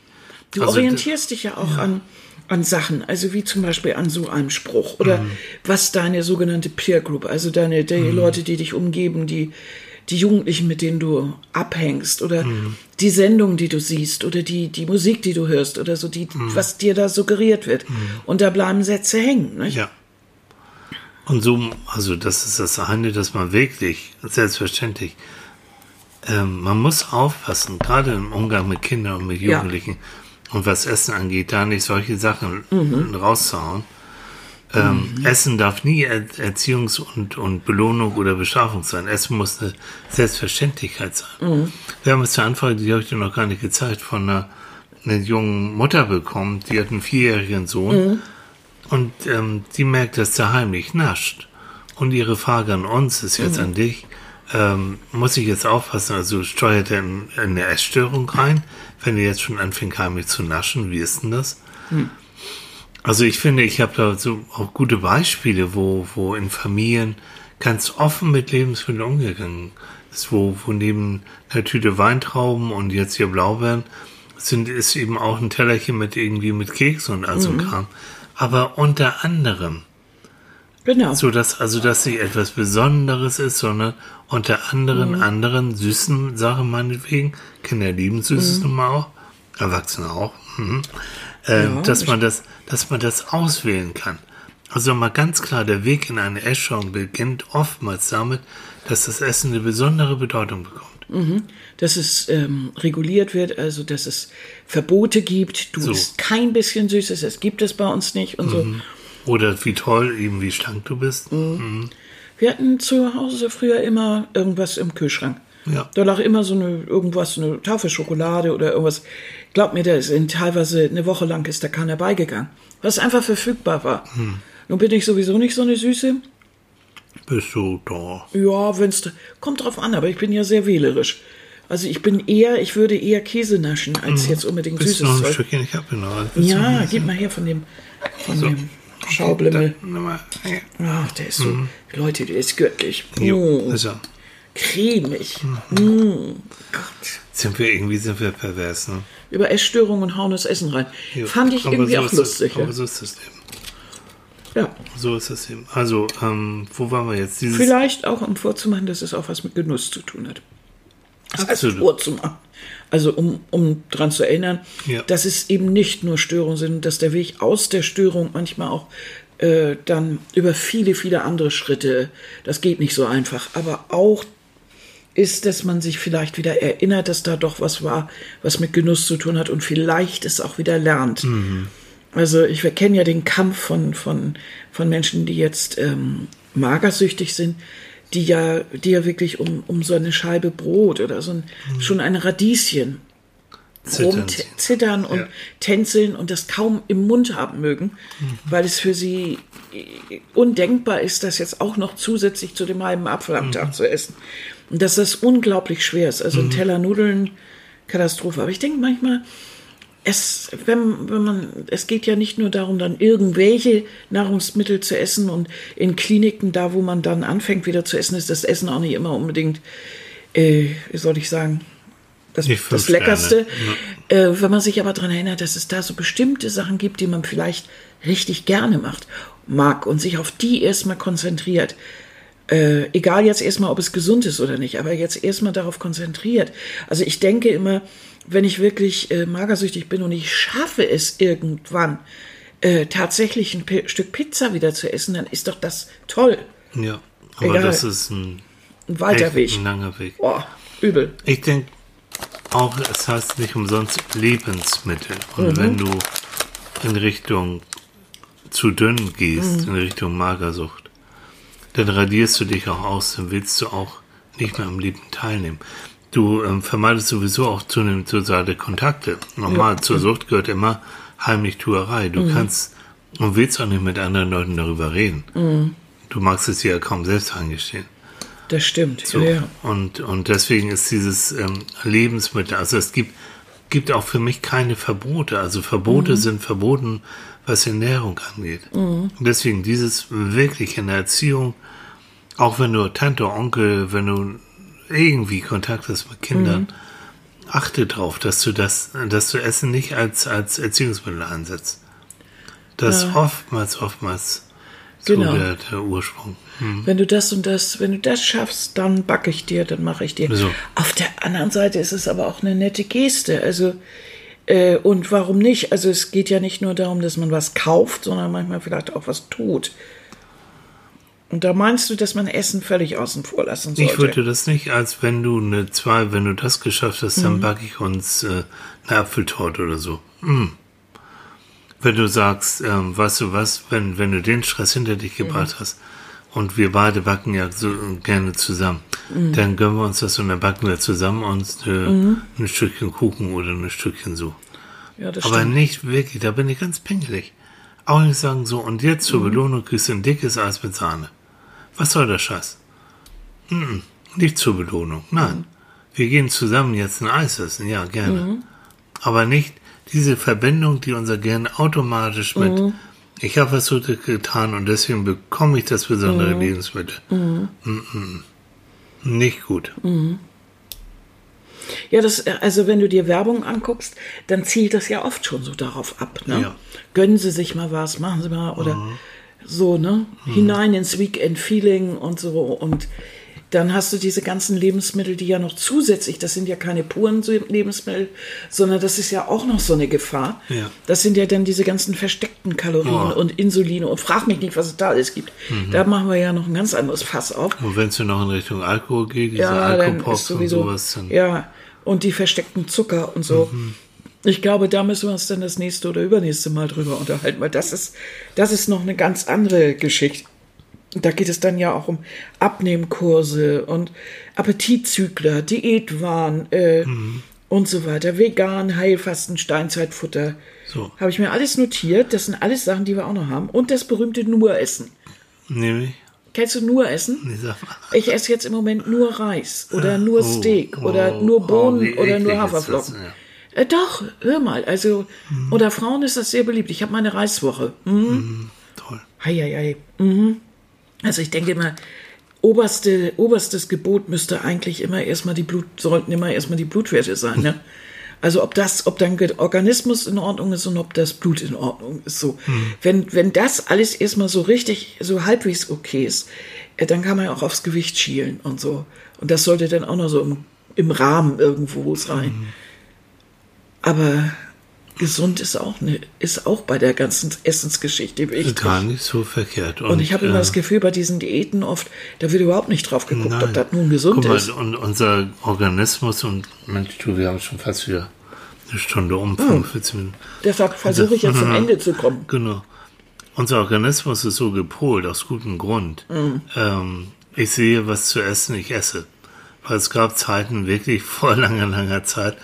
Du Also, orientierst dich ja auch an, an Sachen, also wie zum Beispiel an so einem Spruch oder Mhm. was deine sogenannte Peer Group, also deine die Mhm. Leute, die dich umgeben, die, die Jugendlichen, mit denen du abhängst oder Mhm. die Sendung, die du siehst oder die, die Musik, die du hörst oder so, die, was dir da suggeriert wird. Und da bleiben Sätze hängen. Nicht? Mhm. Ja. Und so, also das ist das eine, dass man wirklich, selbstverständlich, ähm, man muss aufpassen, gerade im Umgang mit Kindern und mit Ja. Jugendlichen und was Essen angeht, da nicht solche Sachen Mhm. rauszuhauen. Ähm, Essen darf nie er Erziehungs- und, und Belohnung oder Bestrafung sein. Essen muss eine Selbstverständlichkeit sein. Mhm. Wir haben es zur Anfrage, die habe ich dir noch gar nicht gezeigt, von einer, einer jungen Mutter bekommen, die hat einen vierjährigen Sohn. Mhm. Und ähm, die merkt, dass der heimlich nascht. Und ihre Frage an uns ist jetzt an dich. Ähm, muss ich jetzt aufpassen, also steuert er in, in eine Essstörung rein, wenn er jetzt schon anfängt heimlich zu naschen? Wie ist denn das? Also ich finde, ich habe da so auch gute Beispiele, wo, wo in Familien ganz offen mit Lebensmitteln umgegangen ist, wo, wo neben einer Tüte Weintrauben und jetzt hier Blaubeeren sind, ist eben auch ein Tellerchen mit irgendwie mit Keks und all so Mhm. Kram. Aber unter anderem, Genau. so dass, also, dass nicht etwas Besonderes ist, sondern unter anderen, Mhm. anderen süßen Sachen meinetwegen. Kinder lieben Süßes Mhm. nun mal auch. Erwachsene auch. Mhm. Äh, Ja, dass man das, dass man das auswählen kann. Also mal ganz klar, der Weg in eine Essstörung beginnt oftmals damit, dass das Essen eine besondere Bedeutung bekommt. Dass es ähm, reguliert wird, also dass es Verbote gibt. Du So. isst kein bisschen Süßes, es gibt es bei uns nicht und so. Oder wie toll, eben wie schlank du bist. Mhm. Wir hatten zu Hause früher immer irgendwas im Kühlschrank. Ja. Da lag immer so eine, irgendwas, eine Tafel Schokolade oder irgendwas. Glaub mir, da ist in, teilweise eine Woche lang ist da keiner beigegangen. Was einfach verfügbar war. Hm. Nun bin ich sowieso nicht so eine Süße. Bist du da? Ja, wenn's, kommt drauf an, aber ich bin ja sehr wählerisch. Also ich bin eher, ich würde eher Käse naschen, als jetzt unbedingt Bist du noch süßes ein Zeug. Stückchen? Ich hab noch. Willst du Ja, noch gib mal her von dem, von dem Schaublimmel. Da, nimm mal. Ja. Ach, der ist so, Leute, der ist göttlich. Mhm. Jo, Mm, ist er. cremig. Mm, Gott. Sind wir irgendwie sind wir pervers, ne? Über Essstörungen und hauen das Essen rein. Jo. Fand ich Aber irgendwie so auch ist lustig. Das, aber so ist das Leben. Ja. So ist das eben. Also, ähm, wo waren wir jetzt? Dieses Vielleicht auch, um vorzumachen, dass es auch was mit Genuss zu tun hat. Das heißt, vorzumachen. Also um, um daran zu erinnern, Ja. dass es eben nicht nur Störungen sind, dass der Weg aus der Störung manchmal auch äh, dann über viele, viele andere Schritte, das geht nicht so einfach, aber auch ist, dass man sich vielleicht wieder erinnert, dass da doch was war, was mit Genuss zu tun hat und vielleicht es auch wieder lernt. Also ich kenne ja den Kampf von, von, von Menschen, die jetzt ähm, magersüchtig sind, die ja, die ja wirklich um, um so eine Scheibe Brot oder so ein, schon ein Radieschen Zittern und Ja. tänzeln und das kaum im Mund haben mögen, weil es für sie äh, undenkbar ist, das jetzt auch noch zusätzlich zu dem halben Apfel am Tag zu essen. Und dass das unglaublich schwer ist. Also ein Teller Nudeln, Katastrophe. Aber ich denke manchmal, es, wenn, wenn man, es geht ja nicht nur darum, dann irgendwelche Nahrungsmittel zu essen und in Kliniken, da wo man dann anfängt wieder zu essen, ist das Essen auch nicht immer unbedingt, äh, wie soll ich sagen, das, das Leckerste. Sterne, Äh, wenn man sich aber daran erinnert, dass es da so bestimmte Sachen gibt, die man vielleicht richtig gerne macht, mag und sich auf die erstmal konzentriert. Äh, egal jetzt erstmal, ob es gesund ist oder nicht, aber jetzt erstmal darauf konzentriert. Also ich denke immer, wenn ich wirklich äh, magersüchtig bin und ich schaffe es irgendwann, äh, tatsächlich ein Pi Stück Pizza wieder zu essen, dann ist doch das toll. Ja. Aber Egal. das ist ein, Ein weiter Weg. ein langer Weg. Boah, übel. Ich denke auch, es heißt nicht umsonst Lebensmittel. Und wenn du in Richtung zu dünn gehst, in Richtung Magersucht, dann radierst du dich auch aus, dann willst du auch nicht mehr am Leben teilnehmen. Du ähm, vermeidest sowieso auch zunehmend soziale Kontakte. Nochmal, zur Sucht gehört immer Heimlichtuerei. Du kannst und willst auch nicht mit anderen Leuten darüber reden. Du magst es ja kaum selbst eingestehen. Das stimmt. So. Ja, ja. Und, und deswegen ist dieses ähm, Lebensmittel, also es gibt, gibt auch für mich keine Verbote. Also Verbote Mhm. sind verboten, was Ernährung angeht. Und deswegen dieses wirklich in der Erziehung, auch wenn du Tante, Onkel, wenn du irgendwie Kontakt hast mit Kindern, Mhm. achte darauf, dass du das, dass du Essen nicht als, als Erziehungsmittel einsetzt. Das ist oftmals, oftmals so Genau. der, der Ursprung. Wenn du das und das, wenn du das schaffst, dann backe ich dir, dann mache ich dir. So. Auf der anderen Seite ist es aber auch eine nette Geste. Also, äh, und warum nicht? Also es geht ja nicht nur darum, dass man was kauft, sondern manchmal vielleicht auch was tut. Und da meinst du, dass man Essen völlig außen vor lassen sollte? Ich würde das nicht, als wenn du eine zwei, wenn du das geschafft hast, Mhm. dann backe ich uns äh, eine Apfeltorte oder so. Mm. Wenn du sagst, ähm, weißt du was, wenn, wenn du den Stress hinter dich Mhm. gebracht hast und wir beide backen ja so gerne zusammen, Mhm. dann gönnen wir uns das und dann backen wir zusammen uns äh, ein Stückchen Kuchen oder ein Stückchen so. ja, Aber stimmt. nicht wirklich, da bin ich ganz pingelig. Auch nicht sagen so, und jetzt Mhm. zur Belohnung kriegst du ein dickes Eis mit Sahne. Was soll der Scheiß? Mm, nicht zur Belohnung, nein. Mhm. Wir gehen zusammen jetzt ein Eis essen, ja, gerne. Mhm. Aber nicht diese Verbindung, die unser Gehirn automatisch mit, Mhm. ich habe was Gutes getan und deswegen bekomme ich das besondere Mhm. Lebensmittel. Mm. Nicht gut. Ja, das, also wenn du dir Werbung anguckst, dann zielt das ja oft schon so darauf ab. Ne? Ja. Gönnen Sie sich mal was, machen Sie mal oder so, ne? Hinein ins Weekend-Feeling und so. Und dann hast du diese ganzen Lebensmittel, die ja noch zusätzlich, das sind ja keine puren Lebensmittel, sondern das ist ja auch noch so eine Gefahr. Ja. Das sind ja dann diese ganzen versteckten Kalorien Oh. und Insuline und frag mich nicht, was es da alles gibt. Da machen wir ja noch ein ganz anderes Fass auf. Und wenn es dann noch in Richtung Alkohol geht, diese Ja, dann Alkopop ist sowieso. und sowas, dann ja, und die versteckten Zucker und so. Ich glaube, da müssen wir uns dann das nächste oder übernächste Mal drüber unterhalten, weil das ist, das ist noch eine ganz andere Geschichte. Da geht es dann ja auch um Abnehmkurse und Appetitzügler, Diätwahn äh, Mhm. und so weiter, vegan, Heilfasten, Steinzeitfutter. So. Habe ich mir alles notiert. Das sind alles Sachen, die wir auch noch haben. Und das berühmte Nur-Essen. Nämlich, Kennst du Nur-Essen? ich sag mal, Ich esse jetzt im Moment nur Reis oder nur oh, Steak oh, oder nur oh, Bohnen wie oder nur Haferflocken. das, ja. Äh, doch, hör mal. Also, unter Frauen ist das sehr beliebt. Ich habe meine Reiswoche. Mhm. toll. Heieiei. Mhm. Also ich denke immer, oberste, oberstes Gebot müsste eigentlich immer erstmal die Blut, sollten immer erstmal die Blutwerte sein, ne? Also ob das, ob dein Organismus in Ordnung ist und ob das Blut in Ordnung ist. So. Wenn, wenn das alles erstmal so richtig, so halbwegs okay ist, äh, dann kann man ja auch aufs Gewicht schielen und so. Und das sollte dann auch noch so im, im Rahmen irgendwo sein. Aber gesund ist auch, ne, ist auch bei der ganzen Essensgeschichte wichtig. Gar nicht so verkehrt. Und ich habe immer äh, das Gefühl, bei diesen Diäten oft, da wird überhaupt nicht drauf geguckt, ob Nein. das nun gesund Guck mal, ist. und unser Organismus und Mensch, du, wir haben schon fast wieder eine Stunde Hm. um, 45 Minuten. Deshalb versuche ich jetzt zum *laughs* Ende zu kommen. Genau. Unser Organismus ist so gepolt, aus gutem Grund. Mhm. Ähm, ich sehe, was zu essen ich esse. Weil es gab Zeiten, wirklich vor *laughs* langer, langer Zeit, äh,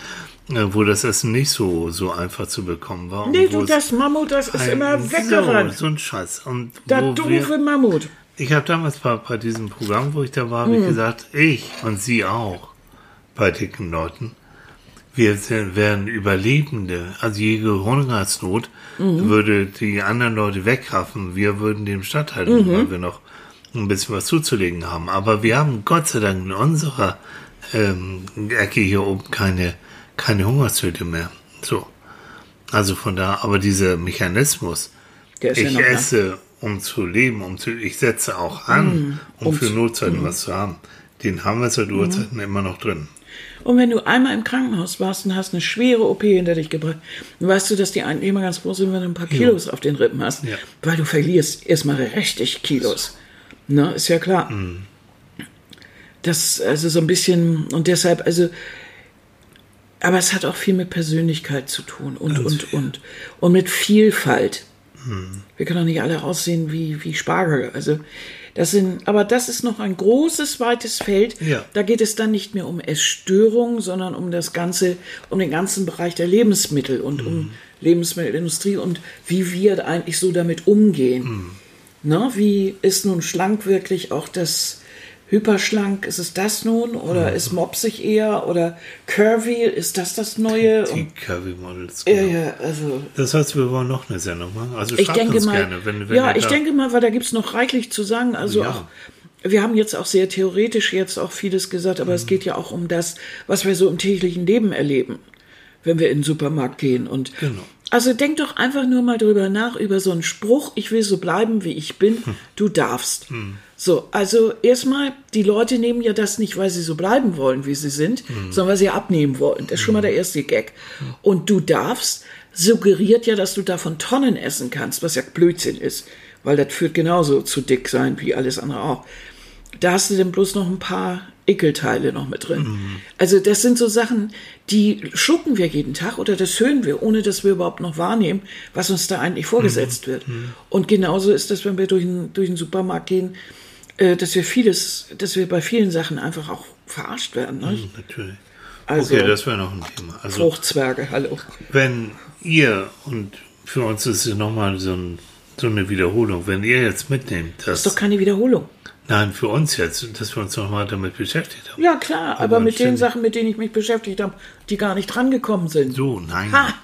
wo das Essen nicht so, so einfach zu bekommen war. Nee, du, das Mammut, das ist immer weggerannt. So, so ein Scheiß. Und wo doofe Mammut. ich habe damals bei, bei diesem Programm, wo ich da war, Hm. gesagt, ich und Sie auch, bei dicken Leuten, wir sind, wären Überlebende. Also jede Hungersnot Mhm. würde die anderen Leute wegraffen. Wir würden dem statthalten, Mhm. weil wir noch ein bisschen was zuzulegen haben. Aber wir haben Gott sei Dank in unserer ähm, Ecke hier oben keine, keine Hungersnöte mehr. So. Also von da, aber dieser Mechanismus, Der ist ja ich noch da. esse, um zu leben, um zu, ich setze auch an, um, um für Notzeiten was zu haben. Den haben wir seit Urzeiten immer noch drin. Und wenn du einmal im Krankenhaus warst und hast eine schwere OP hinter dich gebracht, dann weißt du, dass die eigentlich immer ganz froh sind, wenn du ein paar Kilos auf den Rippen hast. Ja. Weil du verlierst erstmal richtig Kilos. Ne, ist ja klar. Mhm. Das, also so ein bisschen, und deshalb, also, aber es hat auch viel mit Persönlichkeit zu tun und, und, und, und mit Vielfalt. Mhm. Wir können doch nicht alle aussehen wie, wie Spargel. Also, das sind, aber das ist noch ein großes, weites Feld. Ja. Da geht es dann nicht mehr um Essstörungen, sondern um das ganze, um den ganzen Bereich der Lebensmittel und um Lebensmittelindustrie und wie wir eigentlich so damit umgehen. Na, wie ist nun schlank wirklich auch das hyperschlank? Ist es das nun oder ist mopsig eher oder curvy? Ist das das Neue? Die Und, Curvy Models. ja, genau. ja, also Das heißt, wir wollen noch eine Sendung machen. Also ich denke uns mal, gerne, wenn, wenn ja, ich da- denke mal, weil da gibt's noch reichlich zu sagen. Also Ja. auch, wir haben jetzt auch sehr theoretisch jetzt auch vieles gesagt, aber Mhm. es geht ja auch um das, was wir so im täglichen Leben erleben, wenn wir in den Supermarkt gehen. Und Genau. Also denk doch einfach nur mal drüber nach, über so einen Spruch, ich will so bleiben, wie ich bin, Hm. du darfst. So, also erstmal, die Leute nehmen ja das nicht, weil sie so bleiben wollen, wie sie sind, Hm. sondern weil sie abnehmen wollen. Das ist schon mal der erste Gag. Und du darfst suggeriert ja, dass du davon Tonnen essen kannst, was ja Blödsinn ist, weil das führt genauso zu dick sein wie alles andere auch. Da hast du dann bloß noch ein paar Ekelteile noch mit drin. Also das sind so Sachen, die schlucken wir jeden Tag oder das hören wir, ohne dass wir überhaupt noch wahrnehmen, was uns da eigentlich vorgesetzt wird. Und genauso ist das, wenn wir durch den, durch den Supermarkt gehen, äh, dass wir vieles, dass wir bei vielen Sachen einfach auch verarscht werden. Ne? Natürlich. Also- okay, das wäre noch ein Thema. Also Fruchtzwerge, hallo. wenn ihr, und für uns ist es nochmal so, ein, so eine Wiederholung, wenn ihr jetzt mitnehmt, dass, Ist doch keine Wiederholung. nein, für uns jetzt, dass wir uns nochmal damit beschäftigt haben. Ja, klar, aber, Aber mit den. Sachen, mit denen ich mich beschäftigt habe, die gar nicht drangekommen sind. So, nein. Ha!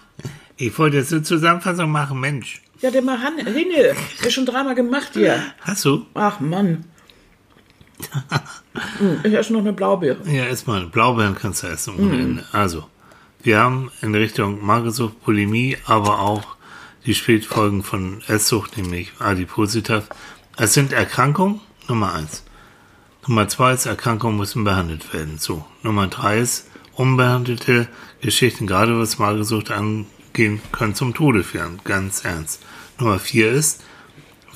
Ich wollte jetzt eine Zusammenfassung machen, Mensch. Ja, der mal Han- Hinne, der schon dreimal gemacht hier. Hast du? Ach Mann. *laughs* Hm, Ich esse noch eine Blaubeere. Ja, erstmal, Blaubeeren kannst du essen Ende. Also, wir haben in Richtung Magersucht, Bulimie, aber auch die Spätfolgen von Esssucht, nämlich Adipositas. Es sind Erkrankungen, Nummer eins. Nummer zwei ist, Erkrankungen müssen behandelt werden. So. Nummer drei ist, unbehandelte Geschichten, gerade was Magersucht angehen, können zum Tode führen. Ganz ernst. Nummer vier ist,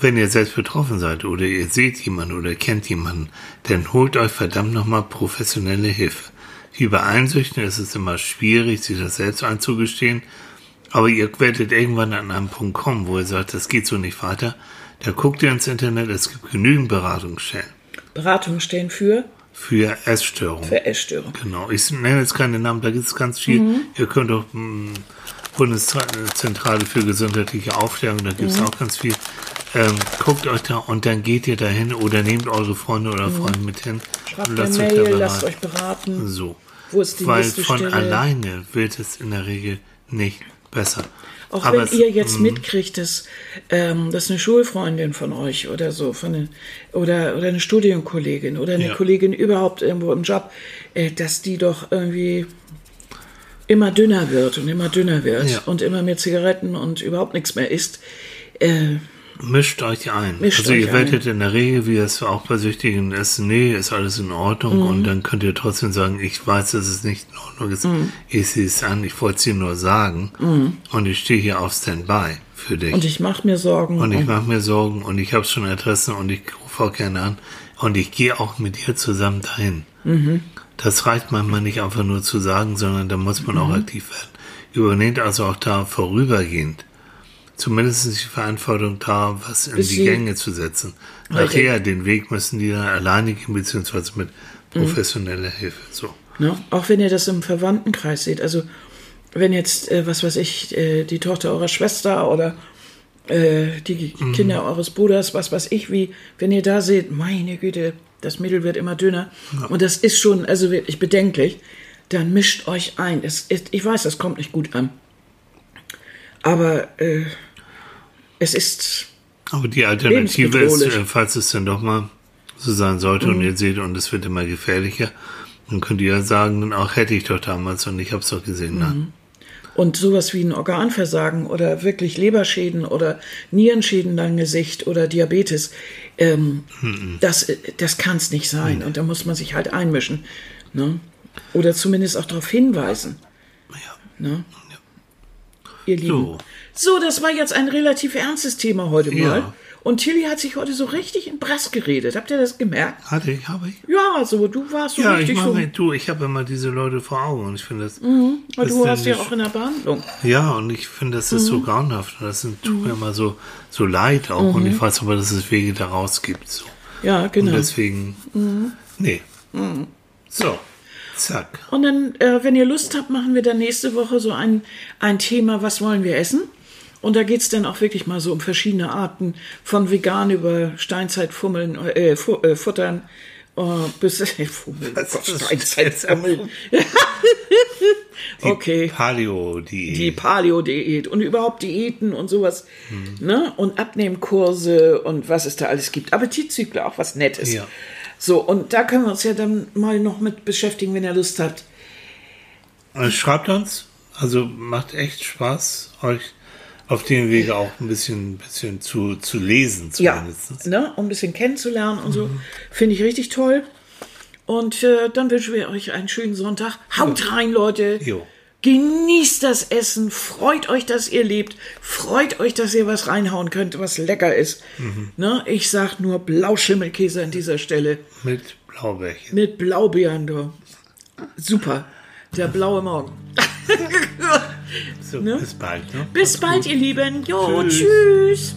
wenn ihr selbst betroffen seid oder ihr seht jemanden oder kennt jemanden, dann holt euch verdammt nochmal professionelle Hilfe. Wie bei Einsüchten ist es immer schwierig, sich das selbst einzugestehen. Aber ihr werdet irgendwann an einen Punkt kommen, wo ihr sagt, das geht so nicht weiter. Da guckt ihr ins Internet, es gibt genügend Beratungsstellen. Beratungsstellen für? Für Essstörungen. Für Essstörungen. Genau. Ich nenne jetzt keine Namen, da gibt es ganz viel. Mhm. Ihr könnt auch mh, Bundeszentrale für gesundheitliche Aufklärung, da gibt es mhm. auch ganz viel. Ähm, guckt euch da und dann geht ihr dahin oder nehmt eure Freunde oder mhm. Freunde mit hin. Schreibt lasst Mail, euch lasst euch beraten. So. Wo ist die Weil von Stelle? alleine wird es in der Regel nicht besser. Auch Aber wenn es- ihr jetzt mm, mitkriegt, dass, ähm, dass eine Schulfreundin von euch oder so, von eine, oder, oder eine Studienkollegin oder eine Ja. Kollegin überhaupt irgendwo im Job, äh, dass die doch irgendwie immer dünner wird und immer dünner wird Ja. und immer mehr Zigaretten und überhaupt nichts mehr isst. Äh, Mischt euch ein. Mischt also euch ihr werdet in der Regel, wie es auch bei Süchtigen ist, nee, ist alles in Ordnung. Mhm. Und dann könnt ihr trotzdem sagen, ich weiß, dass es nicht in Ordnung ist. Mhm. Ich sehe es an, ich wollte es dir nur sagen. Und ich stehe hier auf Standby für dich. und ich mache mir Sorgen. Und ich mache mir Sorgen und ich habe schon Adressen und ich rufe auch gerne an. Und ich gehe auch mit dir zusammen dahin. Mhm. Das reicht manchmal nicht einfach nur zu sagen, sondern da muss man Mhm. auch aktiv werden. Übernehmt also auch da vorübergehend zumindest die Verantwortung da, was in die Gänge zu setzen. Nachher den Weg müssen die dann alleine gehen, beziehungsweise mit Mhm. professioneller Hilfe. So. Ne? Auch wenn ihr das im Verwandtenkreis seht. Also wenn jetzt, äh, was weiß ich, äh, die Tochter eurer Schwester oder äh, die Mhm. Kinder eures Bruders, was weiß ich wie, wenn ihr da seht, meine Güte, das Mädel wird immer dünner und das ist schon, also wirklich bedenklich, dann mischt euch ein. Es ist, ich weiß, das kommt nicht gut an. Aber äh, es ist, Aber die Alternative ist, äh, falls es dann doch mal so sein sollte Mhm. und ihr seht und es wird immer gefährlicher, dann könnt ihr ja sagen, dann auch hätte ich doch damals und ich habe es doch gesehen. Mhm. Ne? Und sowas wie ein Organversagen oder wirklich Leberschäden oder Nierenschäden dein Gesicht oder Diabetes, ähm, das, äh, das kann es nicht sein. Und da muss man sich halt einmischen. Ne? Oder zumindest auch darauf hinweisen. Ja. Ne? Ihr Lieben. So. So. das war jetzt ein relativ ernstes Thema heute mal. Ja. Und Tilly hat sich heute so richtig in Brass geredet. Habt ihr das gemerkt? Hatte ich, habe ich. Ja, so, du warst so Ja, ich richtig mache so. mir, du, ich habe immer diese Leute vor Augen und ich finde das. Aber ist du ja hast ja auch in der Behandlung. Ja, und ich finde, das ist Mhm. so grauenhaft und das sind, tut mir immer so, so leid auch und ich weiß aber, dass es Wege daraus gibt. So. Ja, Und genau. deswegen, nee. So, zack. Und dann, äh, wenn ihr Lust habt, machen wir dann nächste Woche so ein, ein Thema, was wollen wir essen? Und da geht's dann auch wirklich mal so um verschiedene Arten, von vegan über Steinzeitfummeln, äh, fu äh, Futtern, äh, bis *laughs* äh, Fummeln, oh Gott, Steinzeitfummeln. *laughs* *laughs* okay. Paleo-Diät. Die Paleo-Diät und überhaupt Diäten und sowas. Ne? Und Abnehmkurse und was es da alles gibt. Appetitzykler, auch was Nettes. Ja. So, und da können wir uns ja dann mal noch mit beschäftigen, wenn ihr Lust habt. Also schreibt uns. Also macht echt Spaß, euch auf dem Wege auch ein bisschen, bisschen zu, zu lesen Ja, zumindest. ne, um ein bisschen kennenzulernen und so. Finde ich richtig toll. Und äh, dann wünschen wir euch einen schönen Sonntag. Haut rein, Leute. Jo. Genießt das Essen. Freut euch, dass ihr lebt. Freut euch, dass ihr was reinhauen könnt, was lecker ist. Ne, ich sag nur Blauschimmelkäse an dieser Stelle. Mit Blaubärchen. Mit Blaubeeren, du. Super. Der blaue Morgen. *laughs* *laughs* so, ne? bis bald. Ne? Bis Mach's bald, gut. ihr Lieben. Jo, tschüss. tschüss.